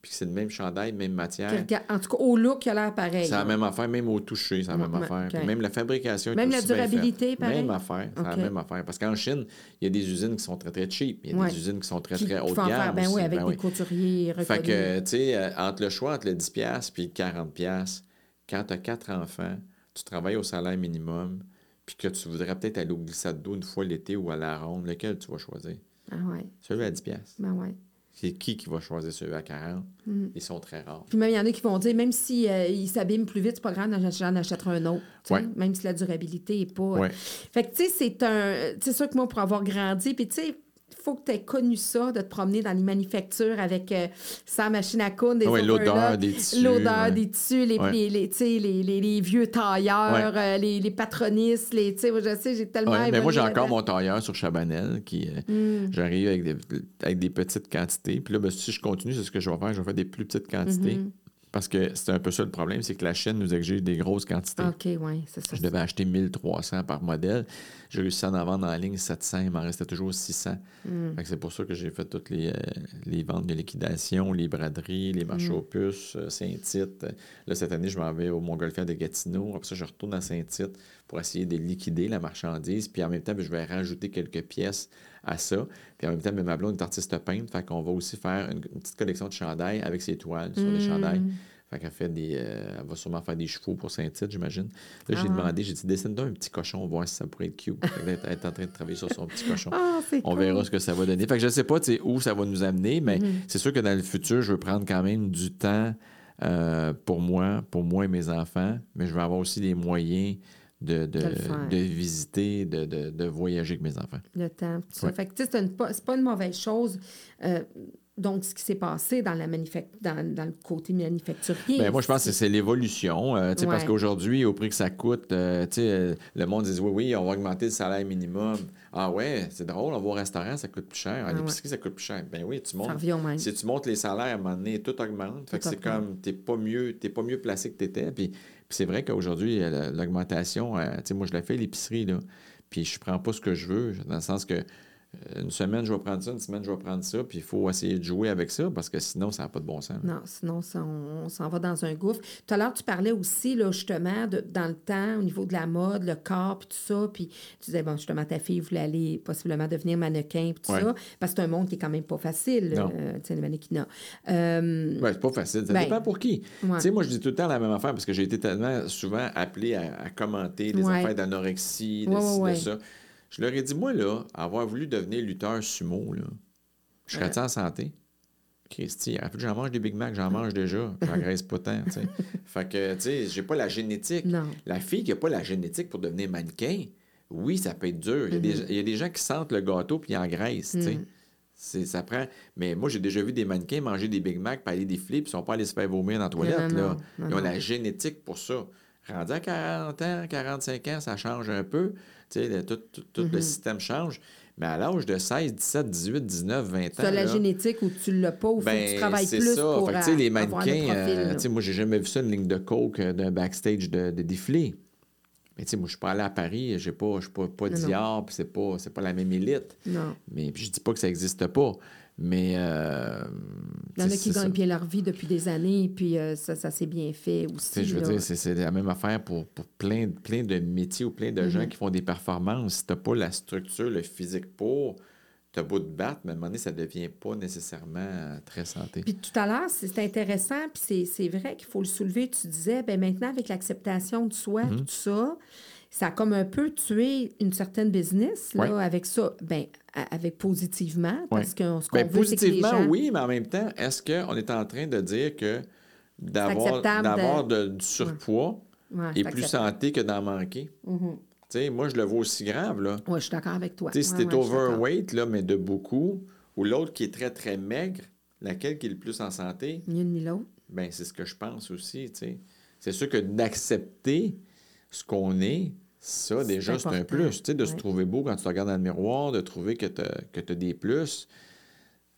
puis c'est le même chandail, même matière. En tout cas, au look, il a l'air pareil. C'est la même affaire, même au toucher, c'est la même affaire. Puis même la fabrication est Même la durabilité, pareil? Même affaire, c'est la même affaire. Parce qu'en Chine, il y a des usines qui sont très, très cheap. Il y a Ouais. des usines qui sont très, très haut de gamme faire, ben aussi. oui, avec Ben des oui. couturiers reconnus. Fait que, tu sais, euh, entre le choix entre le 10$ puis le 40$, quand tu as quatre enfants, tu travailles au salaire minimum, puis que tu voudrais peut-être aller au glissade d'eau une fois l'été ou à la ronde, lequel tu vas choisir? Ah ouais, Celui à 10$. ben ouais. C'est qui qui va choisir celui à 40$? Mm. Ils sont très rares. Puis même, il y en a qui vont dire, même si euh, il s'abîme plus vite, c'est pas grave, j'en achèterai un autre. Ouais. Même si la durabilité est pas... Ouais. Fait que, tu sais, c'est un... C'est sûr que moi, pour avoir grandi, puis tu sais, faut que tu aies connu ça, de te promener dans les manufactures avec euh, sans machine à coudre, des Ah ouais, l'odeur des tissus, L'odeur ouais. des tissus, les, Ouais. les, les, vieux tailleurs, euh, les, les patronistes, les, tu sais, moi, je sais, j'ai tellement... Mais moi, j'ai encore mon tailleur sur Chabanel qui. euh, Mm. J'arrive avec des, avec des petites quantités. Puis là, ben, si je continue, c'est ce que je vais faire. Je vais faire des plus petites quantités. Mhm. Parce que c'est un peu ça le problème, c'est que la chaîne nous exige des grosses quantités. OK, oui, c'est ça. Je devais acheter 1300 par modèle. J'ai réussi à en vendre en ligne 700. Il m'en restait toujours 600. Mm. Fait que c'est pour ça que j'ai fait toutes les, euh, les ventes de liquidation, les braderies, les marchés Mm. aux puces, euh, Saint-Tite. Là, cette année, je m'en vais au Montgolfière de Gatineau. Après ça, je retourne à Saint-Tite pour essayer de liquider la marchandise. Puis en même temps, ben, je vais rajouter quelques pièces à ça. Puis en même temps, ben, ma blonde est artiste peintre. Fait qu'on va aussi faire une, une petite collection de chandails avec ses toiles sur les Mm. chandails. Fait qu'elle fait des. euh, elle va sûrement faire des chevaux pour Saint-Tite, j'imagine. Là, j'ai Ah. demandé, j'ai dit, dessine-toi un petit cochon, voir si ça pourrait être cute. Fait elle est en train de travailler sur son petit cochon. Ah, On cool. verra ce que ça va donner. Fait que je ne sais pas où ça va nous amener, mais Mhm. c'est sûr que dans le futur, je veux prendre quand même du temps euh, pour moi, pour moi et mes enfants, mais je vais avoir aussi les moyens de, de, De de visiter, de, de- de voyager avec mes enfants. le temps. Ouais. Fait que, tu sais, c'est une pas- c'est pas une mauvaise chose. euh, donc, ce qui s'est passé dans, la dans, dans le côté manufacturier. Ben, moi, je pense que c'est l'évolution. euh, Parce qu'aujourd'hui, au prix que ça coûte, euh, euh, le monde dit oui, oui, on va augmenter le salaire minimum. Ah ouais, c'est drôle, on va au restaurant, ça coûte plus cher. À Ah l'épicerie, ça coûte plus cher. Ben oui, tu montes. Même. Si tu montes les salaires, à un moment donné, tout augmente. Fait que c'est comme, t'es pas mieux, t'es pas mieux placé que t'étais. Puis, puis c'est vrai qu'aujourd'hui, l'augmentation, tu sais, moi, je la fais à l'épicerie, là. Puis je prends pas ce que je veux, dans le sens que une semaine, je vais prendre ça, une semaine, je vais prendre ça, puis il faut essayer de jouer avec ça, parce que sinon, ça n'a pas de bon sens. Non, sinon, ça, on, on s'en va dans un gouffre. Tout à l'heure, tu parlais aussi, là, justement, de, dans le temps, au niveau de la mode, le corps, puis tout ça. Puis tu disais, bon, justement, ta fille voulait aller possiblement devenir mannequin, puis tout Ouais. ça. Parce que c'est un monde qui est quand même pas facile, euh, tu sais, le mannequinat. Euh, Ouais, c'est pas facile. Ça Ben, dépend pour qui. ouais. Tu sais, moi, je dis tout le temps la même affaire parce que j'ai été tellement souvent appelé à, à commenter des Ouais. affaires d'anorexie, de Ouais, ci, de ça. Je leur ai dit, moi, là, avoir voulu devenir lutteur sumo, là, je serais-tu en santé? Christy, j'en mange des Big Mac, j'en mange déjà. J'engraisse pas tant, tu sais. Fait que, tu sais, j'ai pas la génétique. Non. La fille qui a pas la génétique pour devenir mannequin, oui, ça peut être dur. Il y a, des, il y a des gens qui sentent le gâteau puis ils engraissent, tu sais. C'est- Ça prend... Mais moi, j'ai déjà vu des mannequins manger des Big Mac, aller des flips, ils sont pas allés se faire vomir dans la toilette. non, là. non, Ils ont la génétique pour ça. Rendu à 40 ans, 45 ans, ça change un peu. Le- tout, tout- tout le Mhm. système change. Mais à l'âge de 16, 17, 18, 19, 20 ans. Tu as la là, génétique ou tu l'as pas, ou faut que tu ben, travailles c'est plus ça. pour Fait que, tu sais, les euh, mannequins, euh, sais, moi, j'ai jamais vu ça, une ligne de coke euh, d'un backstage de, de défilé. Mais tu sais, moi, je suis pas allé à Paris, j'ai pas, je suis pas, pas. Dior, puis c'est pas, c'est pas la même élite. non. Mais je dis pas que ça n'existe pas. Mais. euh, Il y en a qui gagnent bien leur vie depuis des années, puis euh, ça, ça s'est bien fait aussi. je veux là. dire, c'est la même affaire pour, pour plein, plein de métiers ou plein de Mm-hmm. gens qui font des performances. Si tu pas la structure, le physique pour, tu as beau te battre, mais à un moment donné, ça ne devient pas nécessairement euh, très santé. Puis tout à l'heure, c'est intéressant, puis c'est- c'est vrai qu'il faut le soulever. Tu disais, ben maintenant, avec l'acceptation de soi, Mm-hmm. tout ça, ça a comme un peu tué une certaine business, là, Ouais. avec ça, ben, avec positivement, parce que ce qu'on Ben, veut, c'est que les positivement, gens... oui, mais en même temps, est-ce qu'on est en train de dire que d'avoir d'avoir de- du surpoids Ouais, est plus santé que d'en manquer? Sais, moi, je le vois aussi grave, là. Ouais, je suis d'accord avec toi. Tu sais, si t'es overweight, là, mais de beaucoup, ou l'autre qui est très, très maigre, laquelle qui est le plus en santé? Ni une ni l'autre. Ben, c'est ce que je pense aussi. C'est sûr que d'accepter ce qu'on est, ça, déjà, c'est un plus. Tu sais, de se trouver beau quand tu te regardes dans le miroir, de trouver que tu as, des plus,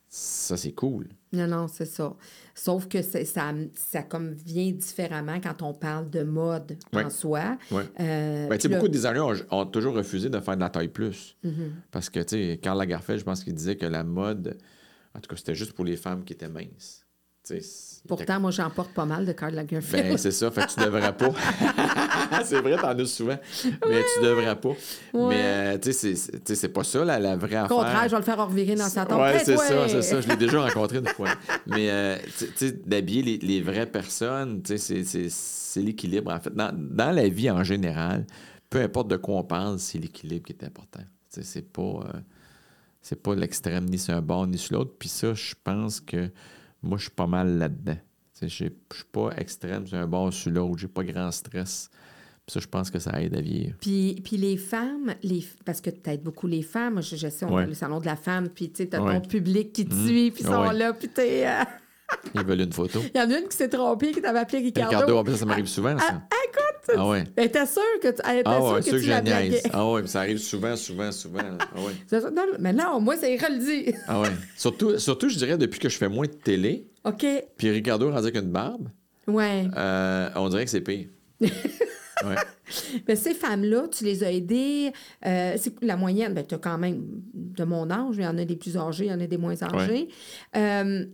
ça, c'est cool. Non, non, c'est ça. Sauf que ça, ça comme vient différemment quand on parle de mode Ouais. en soi. Ouais. Euh, Ben, beaucoup de designers ont, ont toujours refusé de faire de la taille plus. Mm-hmm. Parce que, tu sais, Karl Lagerfeld, je pense qu'il disait que la mode, en tout cas, c'était juste pour les femmes qui étaient minces. Tu sais, c'est- Pourtant, moi, j'en porte pas mal de Karl Lagerfeld. Ben, c'est ça, fait que tu devrais pas. c'est vrai, t'en as souvent. Mais tu devrais pas. Ouais. Mais, euh, tu sais, c'est- pas ça, la, la vraie Au affaire. contraire, je vais le faire revirer dans sa tombe. Ouais, c'est ça, c'est ça. Je l'ai déjà rencontré une fois. Mais, euh, tu sais, d'habiller les, les vraies personnes, tu sais, c'est l'équilibre, en fait. Dans, dans la vie en général, peu importe de quoi on parle, c'est l'équilibre qui est important. Tu sais, c'est pas... euh, c'est pas l'extrême, ni sur un bord, ni sur l'autre. Puis ça, je pense que moi, je suis pas mal là-dedans. Je suis pas extrême sur un bord sur l'autre. J'ai pas grand stress. Puis ça, je pense que ça aide à vieillir. Puis, puis les femmes, les, parce que peut-être beaucoup les femmes, je, je sais, on Ouais. a le salon de la femme, puis tu sais, t'as Ouais. ton public qui te Mhm. suit, puis ils sont Ouais. là, puis t'es... euh, Ils veulent une photo. Il y en a une qui s'est trompée, qui t'avait appelé Ricardo. Ricardo, ça m'arrive souvent, ça. Ah! Ah ouais. Elle était sûre que tu, elle était Ah sûre ouais, que sûr tu que la niaise. blaguais. Ah ouais, puis ça arrive souvent, souvent, souvent. Ah ouais. Non, mais non, moi, c'est ira le dire. Ah ouais. Surtout, surtout, je dirais, depuis que je fais moins de télé, OK. puis Ricardo rendu avec une barbe, Ouais. euh, on dirait que c'est pire. ouais. Mais ces femmes-là, tu les as aidées. euh, c'est la moyenne, ben, tu as quand même de mon âge. Il y en a des plus âgés, il y en a des moins âgés. Euh,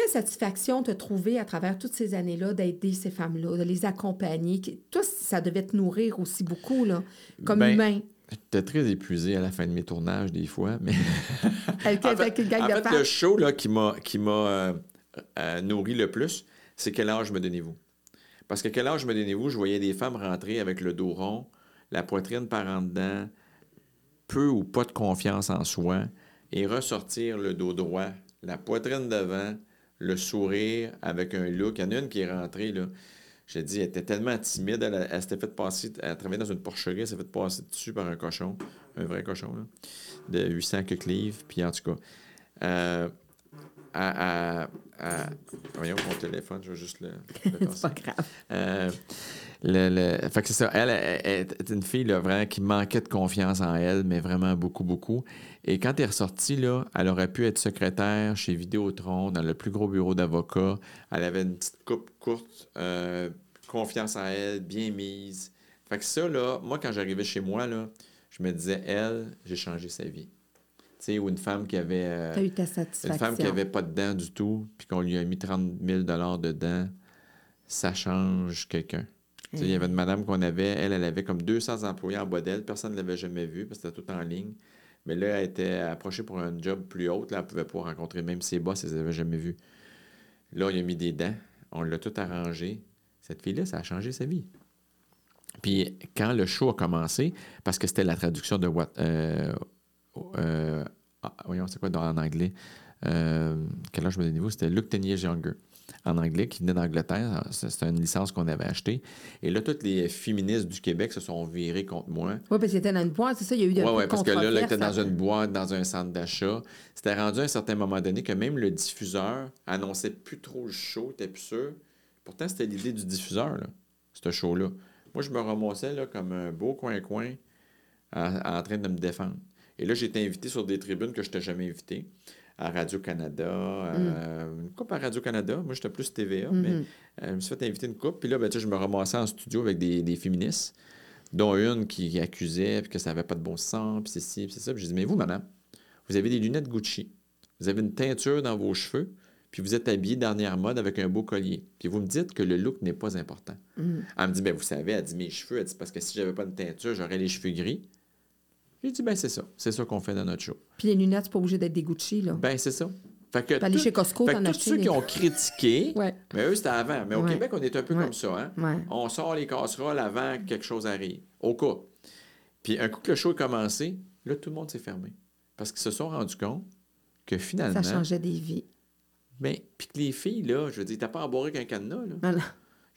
quelle satisfaction t'as trouvé à travers toutes ces années-là d'aider ces femmes-là, de les accompagner? Toi, ça devait te nourrir aussi beaucoup, là, comme Ben, humain. J'étais très épuisé à la fin de mes tournages, des fois, mais... Avec, en fait, avec une gang en de fait, le show là, qui m'a qui m'a euh, euh, nourri le plus, c'est quel âge me donnez-vous? Parce que quel âge me donnez-vous? Je voyais des femmes rentrer avec le dos rond, la poitrine par en dedans, peu ou pas de confiance en soi, et ressortir le dos droit, la poitrine devant, le sourire avec un look. Il y en a une qui est rentrée, là. J'ai dit, elle était tellement timide, elle, elle s'était fait passer, elle travaillait dans une porcherie, elle s'est fait passer dessus par un cochon, un vrai cochon, là, de 800 que livres, puis en tout cas, euh, à, à- à- voyons mon téléphone, je vais juste le, le C'est pas grave. Euh, le, le- fait que c'est ça. Elle est une fille là, vraiment qui manquait de confiance en elle, mais vraiment beaucoup, beaucoup. Et quand elle est ressortie, là, elle aurait pu être secrétaire chez Vidéotron, dans le plus gros bureau d'avocat. Elle avait une petite coupe courte, euh, confiance en elle, bien mise. Fait que ça, là, moi, quand j'arrivais chez moi, là, je me disais, elle, j'ai changé sa vie. Tu sais, ou une femme qui avait. euh, eu ta une satisfaction. femme qui n'avait pas de dents du tout, puis qu'on lui a mis 30 000 dedans, ça change quelqu'un. Il y avait une madame qu'on avait, elle, elle avait comme 200 employés en bas d'elle, personne ne l'avait jamais vue, parce que c'était tout en ligne. Mais là, elle était approchée pour un job plus haut, là, elle ne pouvait pas rencontrer même ses boss, elle ne les avait jamais vus. Là, il a mis des dents, on l'a tout arrangé. Cette fille-là, ça a changé sa vie. Puis quand le show a commencé, parce que c'était la traduction de what, euh, euh, ah, voyons, c'est quoi dans, en anglais? Euh, quel âge me donnez-vous? C'était Luke Ten Years Younger en anglais, qui venait d'Angleterre. C'est une licence qu'on avait achetée. Et là, toutes les féministes du Québec se sont virées contre moi. Oui, parce qu'il était dans une boîte, c'est ça, il y a eu des Oui, ouais, parce que là, là, était dans une boîte, dans un centre d'achat. C'était rendu à un certain moment donné que même le diffuseur annonçait plus trop le show, t'es plus sûr. Pourtant, c'était l'idée du diffuseur, là, ce show-là. Moi, je me ramassais là, comme un beau coin-coin en, en train de me défendre. Et là, j'ai été invité sur des tribunes que je n'étais jamais invité. À Radio-Canada, euh, une coupe à Radio-Canada. Moi, j'étais plus TVA, mais euh, je me suis fait inviter une coupe. Puis là, ben, tu sais, je me ramassais en studio avec des, des féministes, dont une qui, accusait puis que ça n'avait pas de bon sens, puis c'est ci, puis c'est ça. Puis j'ai dit, mais vous, madame, vous avez des lunettes Gucci. vous avez une teinture dans vos cheveux, puis vous êtes habillé dernière mode avec un beau collier. Puis vous me dites que le look n'est pas important. Mm. Elle me dit, ben vous savez, elle dit mes cheveux, elle dit parce que si j'avais pas de teinture, j'aurais les cheveux gris. J'ai dit, ben c'est ça. C'est ça qu'on fait dans notre show. Puis les lunettes, c'est pas obligé d'être des Gucci, là. Ben c'est ça. Fait que, Puis aller tout- chez Costco, fait que tous ceux qui ont critiqué, Ouais. mais eux, c'était avant. Mais au Ouais. Québec, on est un peu Ouais. comme ça. Hein? On sort les casseroles avant que quelque chose arrive. Au cas. Puis un coup que le show a commencé, là, tout le monde s'est fermé. Parce qu'ils se sont rendus compte que finalement. Ça changeait des vies. Ben, puis que les filles, là, je veux dire, t'as pas embourré qu'un cadenas, là. Non.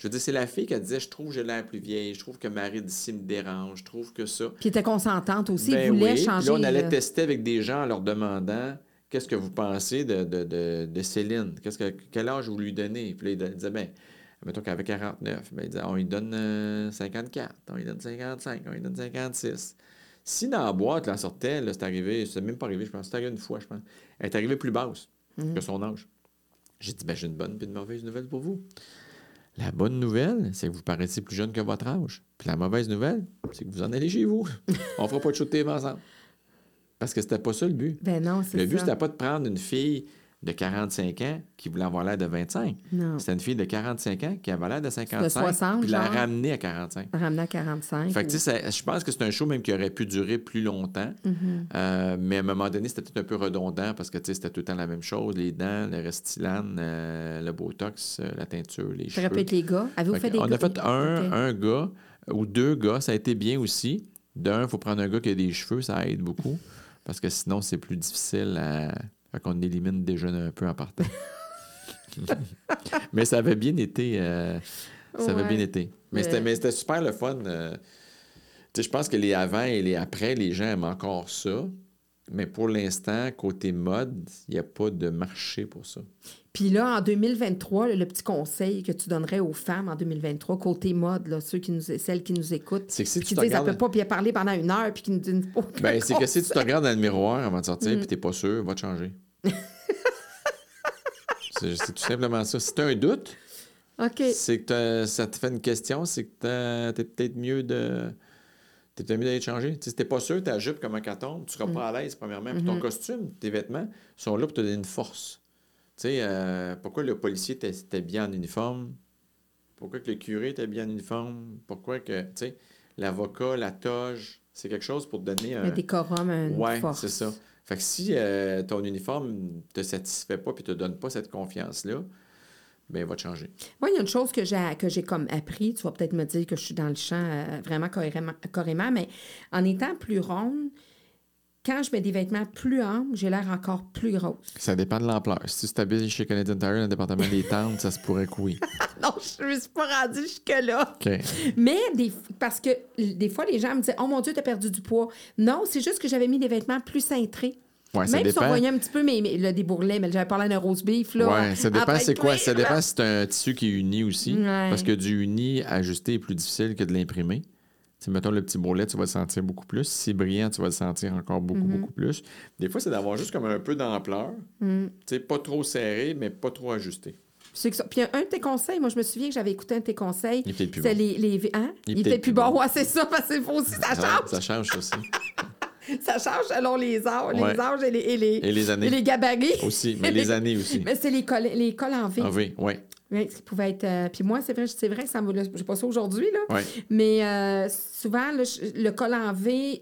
Je veux dire, c'est la fille qui disait Je trouve que j'ai l'air plus vieille, je trouve que Marie d'ici me dérange, je trouve que ça. Puis était consentante aussi. Ben elle voulait oui. Puis changer. Là, on allait euh, tester avec des gens en leur demandant Qu'est-ce que vous pensez de, de, de, de Céline? Qu'est-ce que, Quel âge vous lui donnez? Puis là, il disait Ben, mettons qu'elle avait 49. Ben, il disait On lui donne euh, 54, on lui donne 55, on lui donne 56. Si dans la boîte, là, elle sortait, là, c'est arrivé, c'est même pas arrivé, je pense, c'est arrivé une fois, je pense. Elle est arrivée plus basse Mhm. que son âge. J'ai dit, ben, j'ai une bonne et une mauvaise nouvelle pour vous. La bonne nouvelle, c'est que vous paraissez plus jeune que votre âge. Puis la mauvaise nouvelle, c'est que vous en allez chez vous. On fera pas de show de TV ensemble. Parce que c'était pas ça le but. Ben non, c'est Le but, ça. c'était pas de prendre une fille de 45 ans qui voulait avoir l'air de 25. Non. C'était une fille de 45 ans qui avait l'air de 55. 60, puis la ramener à 45. Ramener à 45. Fait que, tu sais, ça- je pense que c'est un show même qui aurait pu durer plus longtemps. Mhm. Euh, mais à un moment donné, c'était tout un peu redondant parce que c'était tout le temps la même chose. Les dents, le Restylane, euh, le Botox, euh, la teinture, les Je cheveux. répète les gars? Avez-vous Fait fait des on gars? a fait un, un gars ou deux gars. Ça a été bien aussi. D'un, il faut prendre un gars qui a des cheveux. Ça aide beaucoup. Parce que sinon, c'est plus difficile à... Fait qu'on élimine déjà un peu en partant. mais ça avait bien été. euh, ça avait bien été. Mais Mais- c'était mais c'était super le fun. euh, je pense que les avant et les après, les gens aiment encore ça. Mais pour l'instant, côté mode, il n'y a pas de marché pour ça. Puis là, en 2023, le, petit conseil que tu donnerais aux femmes en 2023, côté mode, là, ceux qui nous, celles qui nous écoutent, C'est que si qui tu disent, regardes... peut pas bien parler pendant une heure, puis qui nous disent. Ben, c'est que si tu te regardes dans le miroir avant de sortir Mm. et tu n'es pas sûr, va te changer. c'est tout simplement ça. Si tu as un doute, c'est que ça te fait une question, c'est que tu es peut-être mieux de. T'es peut-être mieux d'aller changer. Si t'es pas sûr, ta jupe comme un carton, tu seras Mm. pas à l'aise, premièrement. Puis Mm-hmm. ton costume, tes vêtements sont là pour te donner une force. Tu sais, euh, pourquoi le policier t'es bien en uniforme? Pourquoi que le curé t'es bien en uniforme? Pourquoi que, tu sais, l'avocat, la toge, c'est quelque chose pour te donner un... Un décorum, une Ouais, force. c'est ça. Fait que si euh, ton uniforme te satisfait pas puis te donne pas cette confiance-là, ben il va te changer. Moi, il y a une chose que j'ai que j'ai comme appris. Tu vas peut-être me dire que je suis dans le champ euh, vraiment carrément, carrément, mais en étant plus ronde, quand je mets des vêtements plus amples, j'ai l'air encore plus grosse. Ça dépend de l'ampleur. Si tu t'habilles chez Canadian Tire dans le département des tentes, ça se pourrait que oui. non, je me suis pas rendue jusque-là. OK. Mais des, parce que des fois, les gens me disaient Oh mon Dieu, t'as perdu du poids. Non, c'est juste que j'avais mis des vêtements plus cintrés. Ouais, ça Même si on voyait un petit peu mes, mes- le débourrlet, mais j'avais parlé d'un rose beef. Là, Ouais, ça dépend en c'est quoi? Ça dépend si c'est un tissu qui est uni aussi. Ouais. Parce que du uni ajusté est plus difficile que de l'imprimer. Sais, mettons le petit bourrelet, tu vas le sentir beaucoup plus. Si brillant, tu vas le sentir encore beaucoup, Mm-hmm. beaucoup plus. Des fois, c'est d'avoir juste comme un peu d'ampleur. Mm. Tu sais, pas trop serré, mais pas trop ajusté. Puis un de tes conseils, moi, je me souviens que j'avais écouté un de tes conseils. Il bon. les, les. Hein? Il était plus bon. Ouais, c'est ça, parce que faut aussi, ça change. ça change aussi. Ça change selon les âges, Ouais. les âges et les, et les, Et les années. et les gabarits. Aussi, mais les années aussi. Mais c'est les cols, les cols en V. Ah oui, oui. Oui, ce qui pouvait être. euh, puis moi, c'est vrai, c'est vrai que ça me. J'ai pas ça aujourd'hui, là. Ouais. Mais euh, souvent, là, le col en V,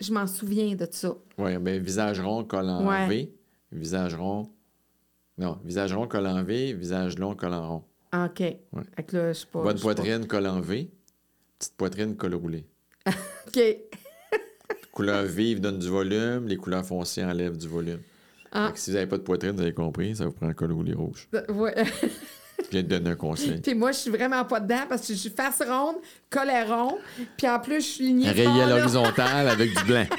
je m'en souviens de ça. Oui, ben visage rond, col en Ouais. V. Visage rond. Non, visage rond, col en V. Visage long, col en rond. Ah, OK. Que là, je sais pas. Bonne pas. poitrine, col en V. Petite poitrine, col roulé. OK. Couleur vive donne du volume, les couleurs foncées enlèvent du volume. Ah. Fait que si vous n'avez pas de poitrine, vous avez compris, ça vous prend un col roulé rouge. Ouais. Viens de donner un conseil. puis moi, je suis vraiment pas dedans parce que je suis face ronde, collet rond. Puis en plus, je suis lignée Rayé fort, à l'horizontale avec du blanc.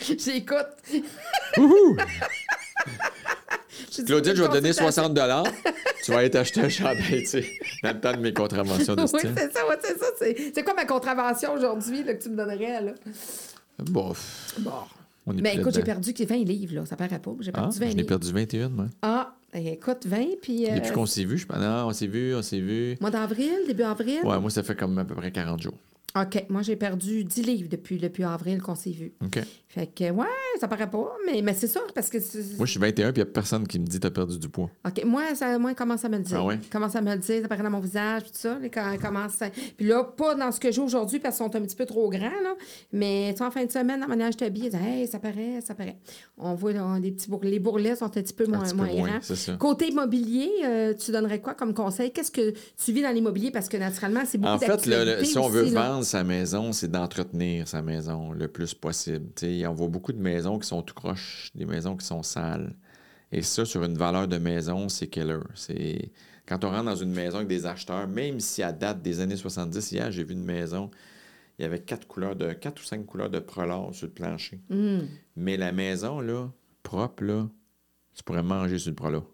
J'écoute. J'ai Claudine, je vais te donner consultation. 60 Tu vas aller t'acheter un chandail, tu sais, dans le temps de mes contraventions de Oui, c'est ça, ouais, c'est ça. C'est quoi ma contravention aujourd'hui que tu me donnerais, là? Bof. Bon. Mais plus écoute, j'ai perdu 20 livres, là. Ça paraît pas. J'ai Ah, perdu 20 j'en ai livres. perdu 21, moi. Ah, écoute, 20, puis... euh, Depuis qu'on s'est vu, je pense. Non, on s'est vu, on s'est vu. Mois d'avril, début avril? Ouais, moi, ça fait comme à peu près 40 jours. OK. Moi, j'ai perdu 10 livres depuis, depuis avril qu'on s'est vu. OK. Fait que, ouais, ça paraît pas, mais, mais c'est ça, parce que. Moi, je suis 21 puis il n'y a personne qui me dit t'as perdu du poids. OK. Moi, ça, moi, il commence à me le dire. Ah ouais? Il commence à me le dire, ça paraît dans mon visage, tout ça. là, quand commence à- Puis là, pas dans ce que j'ai aujourd'hui, parce qu'ils sont un petit peu trop grands, là. Mais, tu sais, en fin de semaine, dans je t'habille, ils disent, hey, ça paraît, ça paraît. On voit, là, petits bourrelets. Les bourrelets sont un petit peu moins, petit peu moins moins, grands. c'est ça. Côté immobilier, euh, tu donnerais quoi comme conseil? Qu'est-ce que tu vis dans l'immobilier? Parce que, naturellement, c'est beaucoup En fait, le- si on veut aussi, vendre sa maison, c'est d'entretenir sa maison le plus possible. On voit beaucoup de maisons qui sont tout croches, des maisons qui sont sales. Et ça, sur une valeur de maison, c'est killer. C'est quand on rentre dans une maison avec des acheteurs, même si à date des années 70, hier, j'ai vu une maison, il y avait quatre couleurs de quatre ou cinq couleurs de prolore sur le plancher. Hum. Mais la maison, là, propre, là, tu pourrais manger sur le prolore.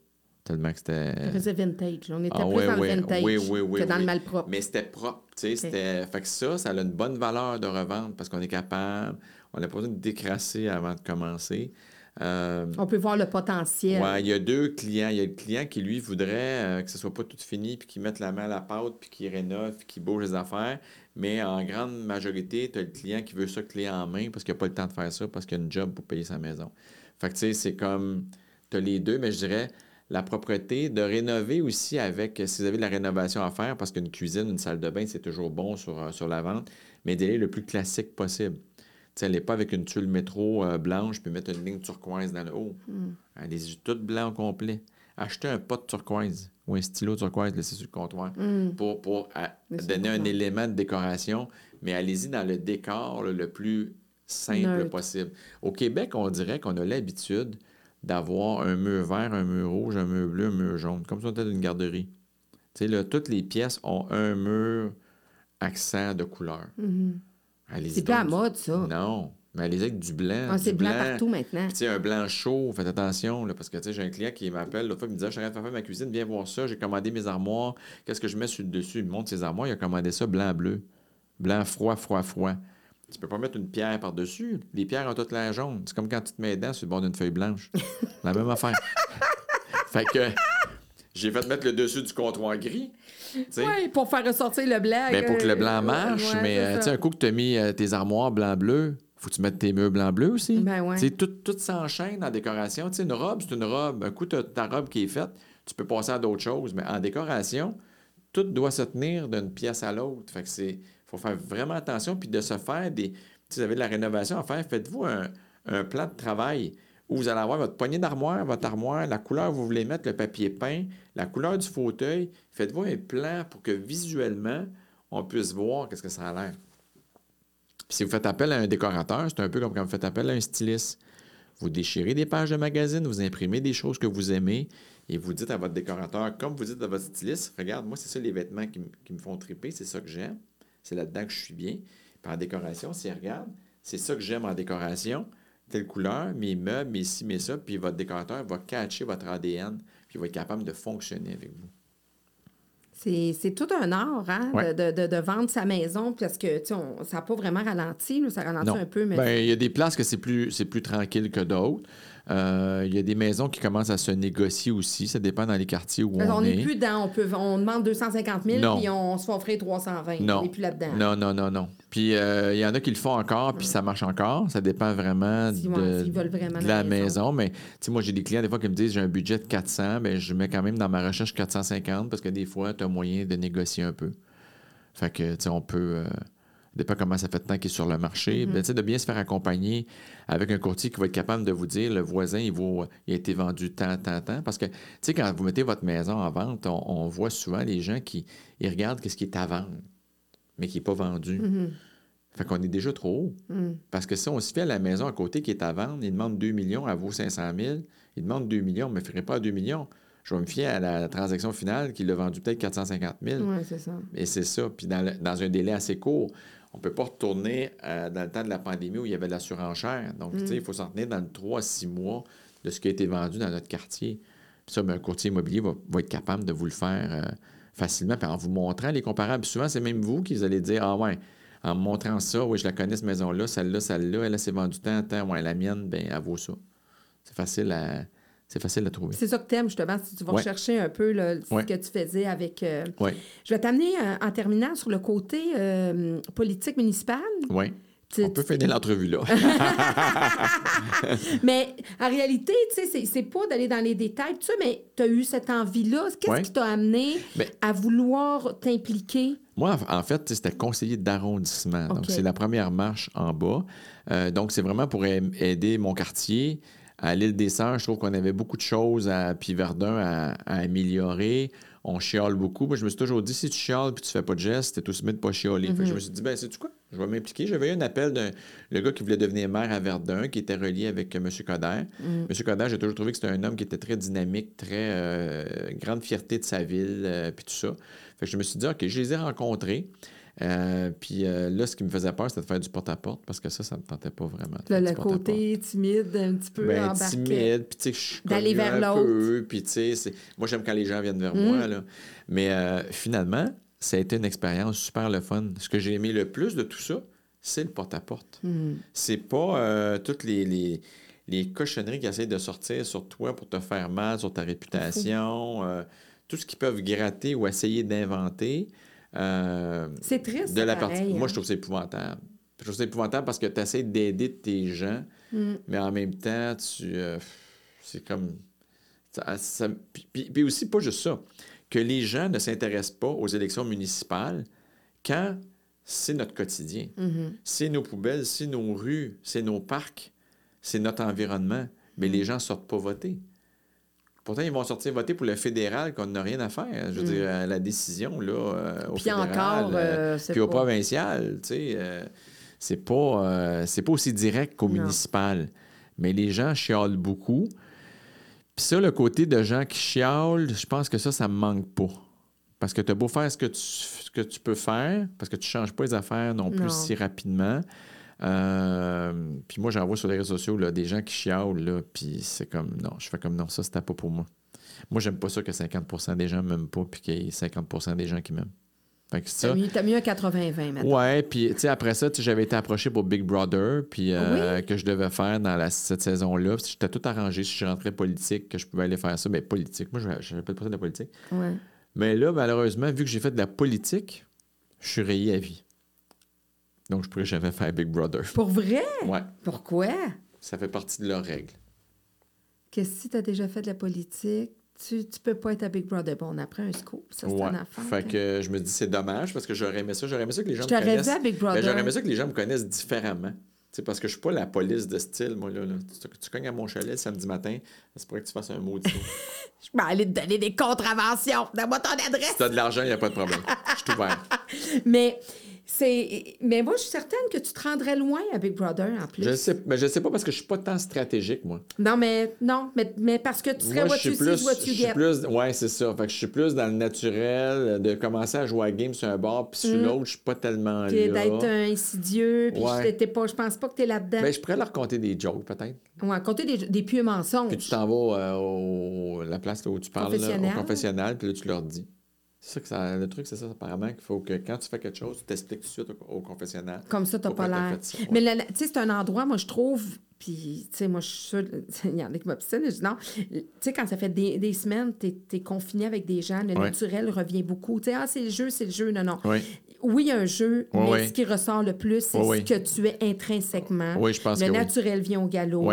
Tellement que c'était. Ça faisait vintage. On était Ah, plus ouais, dans ouais. le vintage Oui, oui, oui, que dans oui. le malpropre. Mais c'était propre, tu sais, c'était... Fait que ça, ça a une bonne valeur de revente parce qu'on est capable, on n'a pas besoin de décrasser avant de commencer. Euh, On peut voir le potentiel. ouais, il y a deux clients. Il y a le client qui, lui, voudrait euh, que ce soit pas tout fini, puis qu'il mette la main à la pâte, puis qu'il rénove, puis qu'il bouge les affaires. Mais en grande majorité, tu as le client qui veut ça clé en main parce qu'il n'a pas le temps de faire ça, parce qu'il a une job pour payer sa maison. Fait que, tu sais, c'est comme... Tu as les deux, mais je dirais la propreté, de rénover aussi avec, si vous avez de la rénovation à faire, parce qu'une cuisine, une salle de bain, c'est toujours bon sur, euh, sur la vente, mais d'aller le plus classique possible. Tu sais, allez pas avec une tuile métro euh, blanche puis mettre une ligne turquoise dans le haut. Allez-y tout blanc au complet. Achetez un pot de turquoise ou un stylo turquoise laissez sur le comptoir Hum. pour, pour à- Laissez donner un élément de décoration, mais allez-y dans le décor là, le plus simple possible. Au Québec, on dirait qu'on a l'habitude d'avoir un mur vert, un mur rouge, un mur bleu, un mur jaune, comme si on était dans une garderie. Tu sais, là, toutes les pièces ont un mur accent de couleur. Mhm. Allez-y C'est plus à mode, ça. Non, mais allez-y avec du blanc. Ah, c'est blanc partout maintenant. Tu sais, un blanc chaud, faites attention, là, parce que tu sais, j'ai un client qui m'appelle l'autre fois, il me disait Je suis en train de faire ma cuisine, viens voir ça, j'ai commandé mes armoires, qu'est-ce que je mets sur le dessus? Il me montre ses armoires, il a commandé ça blanc-bleu. Blanc froid, froid, froid. Tu peux pas mettre une pierre par-dessus. Les pierres ont toute l'air jaune. C'est comme quand tu te mets les dents sur le bord d'une feuille blanche. La même affaire. fait que j'ai fait mettre le dessus du comptoir gris. Oui, pour faire ressortir le blanc. Ben, pour que le euh, blanc marche, ouais, mais euh, tu un coup que tu as mis euh, tes armoires blanc-bleu, faut que tu mettes tes murs blanc-bleu aussi. Ben ouais. Tout, tout s'enchaîne en décoration. Une robe, c'est une robe. Un coup, tu ta robe qui est faite, tu peux passer à d'autres choses. Mais en décoration, tout doit se tenir d'une pièce à l'autre. Fait que c'est. Faut faire vraiment attention. Puis de se faire des. Si vous avez de la rénovation à faire, faites-vous un, plan de travail où vous allez avoir votre poignée d'armoire, votre armoire, la couleur que vous voulez mettre, le papier peint, la couleur du fauteuil. Faites-vous un plan pour que visuellement, on puisse voir qu'est-ce que ça a l'air. Si vous faites appel à un décorateur, c'est un peu comme quand vous faites appel à un styliste. Vous déchirez des pages de magazine, vous imprimez des choses que vous aimez et vous dites à votre décorateur, comme vous dites à votre styliste, regarde, moi, c'est ça les vêtements qui, qui me font triper, c'est ça que j'aime, c'est là-dedans que je suis bien. Puis en décoration, si regarde, c'est ça que j'aime en décoration, telle couleur, mes meubles, mes ci, mes ça, puis votre décorateur va catcher votre ADN, puis il va être capable de fonctionner avec vous. C'est tout un art, hein, Ouais. de, de- de vendre sa maison, parce que, on- ça n'a pas vraiment ralenti, là, ça ralentit Non. un peu, mais... Ben, il y a des places que c'est plus, c'est plus tranquille que d'autres. Euh, il y a des maisons qui commencent à se négocier aussi. Ça dépend dans les quartiers où on, qu'on est. n'est plus dans, on, peut, on demande 250 000, Non. puis on se fait offrir 320. Non. On n'est plus là-dedans. Non, non, non, non. Puis euh, il y en a qui le font encore, puis ça marche encore. Ça dépend vraiment Si, de, ouais, s'ils veulent vraiment de la la maison. maison. Mais tu sais, moi, j'ai des clients des fois qui me disent j'ai un budget de 400, mais je mets quand même dans ma recherche 450 parce que des fois, tu as moyen de négocier un peu. Fait que, tu sais, on peut. Euh, dépend comment ça fait de temps qu'il est sur le marché. Sais, de bien se faire accompagner avec un courtier qui va être capable de vous dire le voisin, il, vaut, il a été vendu tant, tant, tant. Parce que, tu sais, quand vous mettez votre maison en vente, on, on voit souvent les gens qui ils regardent ce qui est à vendre, mais qui n'est pas vendu. Mhm. Fait qu'on est déjà trop haut. Mhm. Parce que si on se fait à la maison à côté qui est à vendre, il demande 2 millions, elle vaut 500 000, il demande 2 millions, mais ne pas à 2 millions. Je vais me fier à la transaction finale qui l'a vendu peut-être 450 000. Oui, c'est ça. Et c'est ça. Puis dans, le- dans un délai assez court, on ne peut pas retourner euh, dans le temps de la pandémie où il y avait de la surenchère. Donc, sais, il faut s'en tenir dans le 3 à 6 mois de ce qui a été vendu dans notre quartier. Puis ça, ben, un courtier immobilier va, va être capable de vous le faire euh, facilement. Puis en vous montrant les comparables, souvent, c'est même vous qui allez dire Ah, ouais, en me montrant ça, oui, je la connais, cette maison-là, celle-là, celle-là, elle, s'est vendue tant, tant. Ouais, la mienne, ben, elle vaut ça. C'est facile à. C'est facile à trouver. C'est ça que tu aimes, justement, si tu vas Ouais. rechercher un peu là, ce Ouais. que tu faisais avec. euh, Oui, Je vais t'amener euh, en terminant sur le côté euh, politique municipale. oui. Tu- On peut finir l'entrevue là. Mais en réalité, tu sais, c'est- pas d'aller dans les détails, tout ça, mais tu as eu cette envie-là. Qu'est-ce Ouais. qui t'a amené Ben- à vouloir t'impliquer? Moi, en fait, c'était conseiller d'arrondissement. Donc, c'est la première marche en bas. Euh, donc, c'est vraiment pour aider mon quartier. À l'île des Sœurs, je trouve qu'on avait beaucoup de choses à puis Verdun à, à améliorer. On chiale beaucoup. Moi, je me suis toujours dit, si tu chiales puis tu fais pas de gestes, t'es aussi mieux de pas chialer. Fait que je me suis dit, ben, sais-tu quoi? Je vais m'impliquer. J'avais eu un appel d'un le gars qui voulait devenir maire à Verdun, qui était relié avec M. Coder. M. Coder, j'ai toujours trouvé que c'était un homme qui était très dynamique, très euh, grande fierté de sa ville, euh, puis tout ça. Fait que je me suis dit, OK, je les ai rencontrés. Euh, puis euh, là, ce qui me faisait peur, c'était de faire du porte-à-porte, parce que ça, ça ne me tentait pas vraiment. Le, le côté timide, un petit peu Ben, embarqué. timide, puis tu sais, je suis D'aller vers l'autre. puis tu sais, moi, j'aime quand les gens viennent vers moi, là. Mais euh, finalement, ça a été une expérience super le fun. Ce que j'ai aimé le plus de tout ça, c'est le porte-à-porte. Hmm. C'est pas toutes les, les, les cochonneries qui essayent de sortir sur toi pour te faire mal, sur ta réputation, euh, tout ce qu'ils peuvent gratter ou essayer d'inventer. Euh, C'est triste, de la pareil, partie. hein. Moi, je trouve ça épouvantable. Je trouve ça épouvantable parce que tu essaies d'aider tes gens, Mm. mais en même temps, tu. euh, c'est comme. ça- ça- puis, puis- puis aussi, pas juste ça, que les gens ne s'intéressent pas aux élections municipales quand c'est notre quotidien. Mhm. C'est nos poubelles, c'est nos rues, c'est nos parcs, c'est notre environnement. Mais Mm. les gens ne sortent pas voter. Pourtant, ils vont sortir voter pour le fédéral qu'on n'a rien à faire. Je veux dire, euh, la décision, là, euh, au. Puis fédéral, encore, euh, puis au provincial, tu sais, euh, c'est pas, pas aussi direct qu'au municipal. Mais les gens chialent beaucoup. Puis ça, le côté de gens qui chialent, je pense que ça, ça me manque pas. Parce que tu as beau faire ce que tu, ce que tu peux faire, parce que tu changes pas les affaires non plus Non. si rapidement. Euh, puis moi, j'en vois sur les réseaux sociaux là, des gens qui chialent, là, puis c'est comme, non, je fais comme, non, ça, c'était pas pour moi. Moi, j'aime pas ça que 50% des gens m'aiment pas, puis qu'il y ait 50% des gens qui m'aiment. Fait que c'est T'as mis un 80-20 maintenant. Ouais, puis tu sais, après ça, j'avais été approché pour Big Brother, puis euh, que je devais faire dans la- cette saison-là. J'étais tout arrangé si je rentrais politique, que je pouvais aller faire ça. Mais politique, moi, je n'avais pas de la politique. Ouais. Mais là, malheureusement, vu que j'ai fait de la politique, je suis rayé à vie. Donc, je pourrais jamais faire Big Brother. Pour vrai? Ouais, Pourquoi? ça fait partie de leurs règles. Que si tu as déjà fait de la politique, tu, tu peux pas être à Big Brother. Bon, on apprend un scoop. Ça, c'est Ouais. une affaire. Fait que je me dis, c'est dommage parce que j'aurais aimé ça. J'aurais aimé ça que les gens Je me connaissent. à Big Ben, Brother. j'aurais aimé ça que les gens me connaissent différemment. Tu sais, parce que je suis pas la police de style, moi, là. là. Tu, tu cognes à mon chalet le samedi matin, ça pourrait que tu fasses un mot dessus. Je vais aller te donner des contraventions. Donne-moi ton adresse. si t'as de l'argent, il n'y a pas de problème. Je suis ouvert. Mais, c'est... mais moi, je suis certaine que tu te rendrais loin à Big Brother, en plus. Je sais, mais je sais pas parce que je suis pas tant stratégique, moi. Non, mais non, mais, mais parce que tu serais Moi, what je suis you plus, see, what je you suis get. plus, ouais, c'est ça. Fait que je suis plus dans le naturel, de commencer à jouer à game sur un bord, puis sur Mm. l'autre, je suis pas tellement Puis là. d'être un insidieux, puis Ouais. je t'étais pas, je pense pas que t'es là-dedans. Ben, je pourrais leur raconter des jokes, peut-être. Ouais, compter des, des pieux mensonges. Puis tu t'en vas euh, au la place là, où tu parles, là, au confessionnal, puis là, tu leur dis. C'est ça que ça, le truc, c'est ça, apparemment, qu'il faut que quand tu fais quelque chose, tu t'expliques tout de suite au, au confessionnal. Comme ça, t'as pas l'air. ouais. Mais tu sais, c'est un endroit, moi, je trouve. Puis, tu sais, moi, je suis sûre. Il y en a qui m'obstinent. Je dis non. Tu sais, quand ça fait des, des semaines, t'es es confiné avec des gens, le Ouais. naturel revient beaucoup. Tu sais, ah, c'est le jeu, c'est le jeu. Non, non. Oui, Oui, il y a un jeu, mais ce qui ressort le plus, c'est ce que tu es intrinsèquement. oui, je pense le que oui. naturel vient au galop.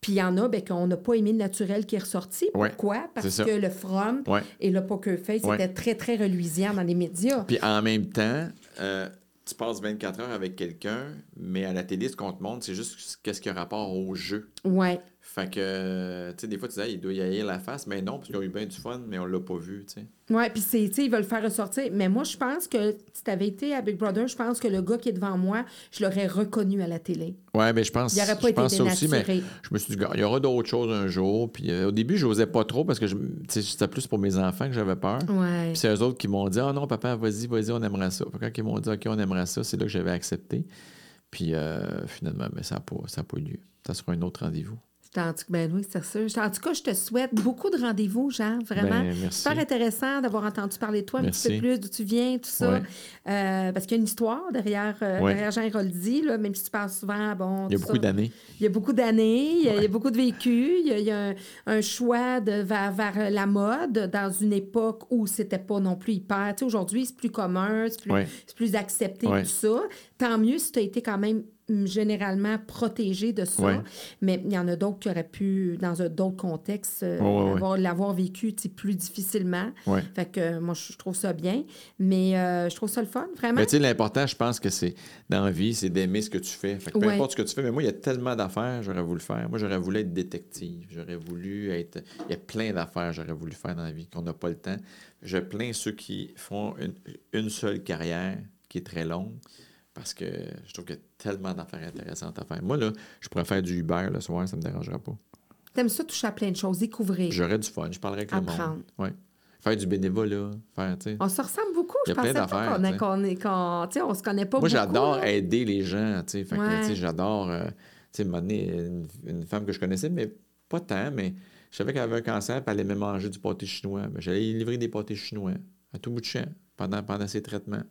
Puis il y en a ben, qu'on n'a pas aimé le naturel qui est ressorti. Pourquoi? Parce que le front et le poker face étaient très, très reluisants dans les médias. Puis en même temps, euh, tu passes 24 heures avec quelqu'un, mais à la télé, ce qu'on te montre, c'est juste qu'est-ce qui a rapport au jeu. Ouais. Fait que, tu sais, des fois, tu dis, Ah, il doit y haïr la face, mais non, parce qu'ils ont eu bien du fun, mais on l'a pas vu, tu sais. Oui, puis c'est, tu sais, ils veulent le faire ressortir. Mais moi, je pense que si tu avais été à Big Brother, je pense que le gars qui est devant moi, je l'aurais reconnu à la télé. Ouais, mais je pense, Il aurait pas je été pense ça aussi, mais dénaturé. je me suis dit, il y aura d'autres choses un jour. Puis euh, au début, je n'osais pas trop parce que je- tu sais, c'était plus pour mes enfants que j'avais peur. Ouais. Puis c'est eux autres qui m'ont dit, ah non, papa, vas-y, vas-y, on aimerait ça. Puis quand ils m'ont dit, OK, on aimerait ça, c'est là que j'avais accepté. Puis euh, finalement, mais ça n'a pas, ça a pas eu lieu. Ça sera un autre rendez-vous. En tout, ben oui, c'est ça. En tout cas, je te souhaite beaucoup de rendez-vous, Jean, vraiment. Ben, merci. Super intéressant d'avoir entendu parler de toi un petit peu plus, d'où tu viens, tout ça. Ouais. Euh, parce qu'il y a une histoire derrière, euh, Ouais. derrière Jean Héroldi, là, même si tu parles souvent, bon... Il y a beaucoup d'années. Il y a beaucoup d'années, il y a- il y a Ouais. beaucoup de vécu, il y a, il y a un, un choix de, vers, vers la mode dans une époque où c'était pas non plus hyper. Tu sais, aujourd'hui, c'est plus commun, c'est plus, plus accepté, tout ça. Tant mieux si tu as été quand même généralement protégé de ça. Ouais. Mais il y en a d'autres qui auraient pu, dans d'autres contextes, euh, ouais, ouais. l'avoir vécu plus difficilement. Fait que euh, moi, je trouve ça bien. Mais euh, je trouve ça le fun, vraiment. Mais tu sais, l'important, je pense que c'est dans la vie, c'est d'aimer ce que tu fais. Fait que peu importe ce que tu fais, mais moi, il y a tellement d'affaires, j'aurais voulu faire. Moi, j'aurais voulu être détective. J'aurais voulu être. Il y a plein d'affaires, j'aurais voulu faire dans la vie, qu'on n'a pas le temps. Je plains ceux qui font une, une seule carrière qui est très longue. Parce que je trouve qu'il y a tellement d'affaires intéressantes à faire. Moi, là, je pourrais faire du Uber le soir, ça me dérangera pas. T'aimes ça toucher à plein de choses, découvrir. J'aurais du fun, je parlerais avec le Apprendre. monde. Ouais. Faire du bénévolat, faire, tu sais. On se ressemble beaucoup. Il y Je a plein pensais pas d'affaires, qu'on, sais, on se connaît pas Moi, beaucoup. j'adore là. aider les gens, tu sais. Fait Ouais. j'adore, euh, tu sais, donné, une, une femme que je connaissais, mais pas tant, mais je savais qu'elle avait un cancer, puis elle aimait manger du pâté chinois. Ben, J'allais livrer des pâtés chinois à tout bout de champ pendant, pendant ses traitements.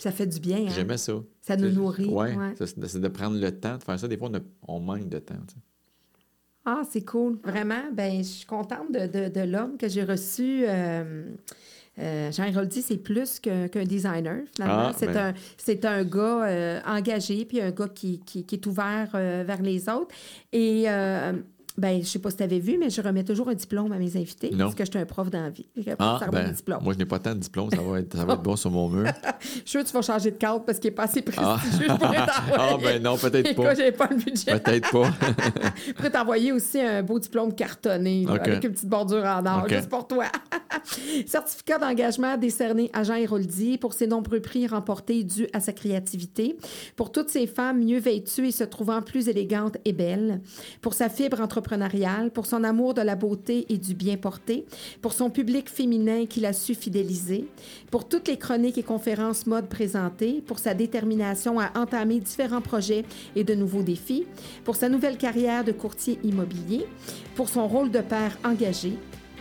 Ça fait du bien. hein? J'aimais ça. Ça nous nourrit, Ouais, ouais. c'est de prendre le temps de faire ça. Des fois, on, a- on manque de temps. Ah, c'est cool. Vraiment, ben, je suis contente de, de- de l'homme que j'ai reçu. Euh, euh, Jean Héroldi, c'est plus qu'un designer, finalement. Ah, c'est, ben. un, c'est un gars euh, engagé, puis un gars qui, qui- qui est ouvert euh, vers les autres. Et, euh, ben, je sais pas si tu avais vu, mais je remets toujours un diplôme à mes invités, Non. parce que je suis un prof d'envie. Ah, ben, moi, je n'ai pas tant de diplômes, ça va être, ça va être bon sur mon mur. Je suis sûre que tu vas changer de cadre parce qu'il n'est pas assez Ah. prestigieux. Je t'envoyer. Ah, ben non, peut-être pas. j'ai pas le budget. Peut-être pas. Je pourrais t'envoyer aussi un beau diplôme cartonné là, OK. avec une petite bordure en or, OK. juste pour toi. Certificat d'engagement décerné à Jean Héroldi pour ses nombreux prix remportés dus à sa créativité, pour toutes ces femmes mieux vêtues et se trouvant plus élégantes et belles, pour sa fibre entrepreneuriale, pour son amour de la beauté et du bien porté, pour son public féminin qu'il a su fidéliser, pour toutes les chroniques et conférences mode présentées, pour sa détermination à entamer différents projets et de nouveaux défis, pour sa nouvelle carrière de courtier immobilier, pour son rôle de père engagé,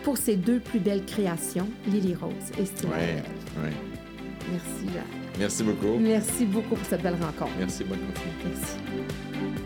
pour ses deux plus belles créations, Lily Rose et Ouais, ouais. Merci, Jean. Merci beaucoup. Merci beaucoup pour cette belle rencontre. Merci, bonne continuité. Merci.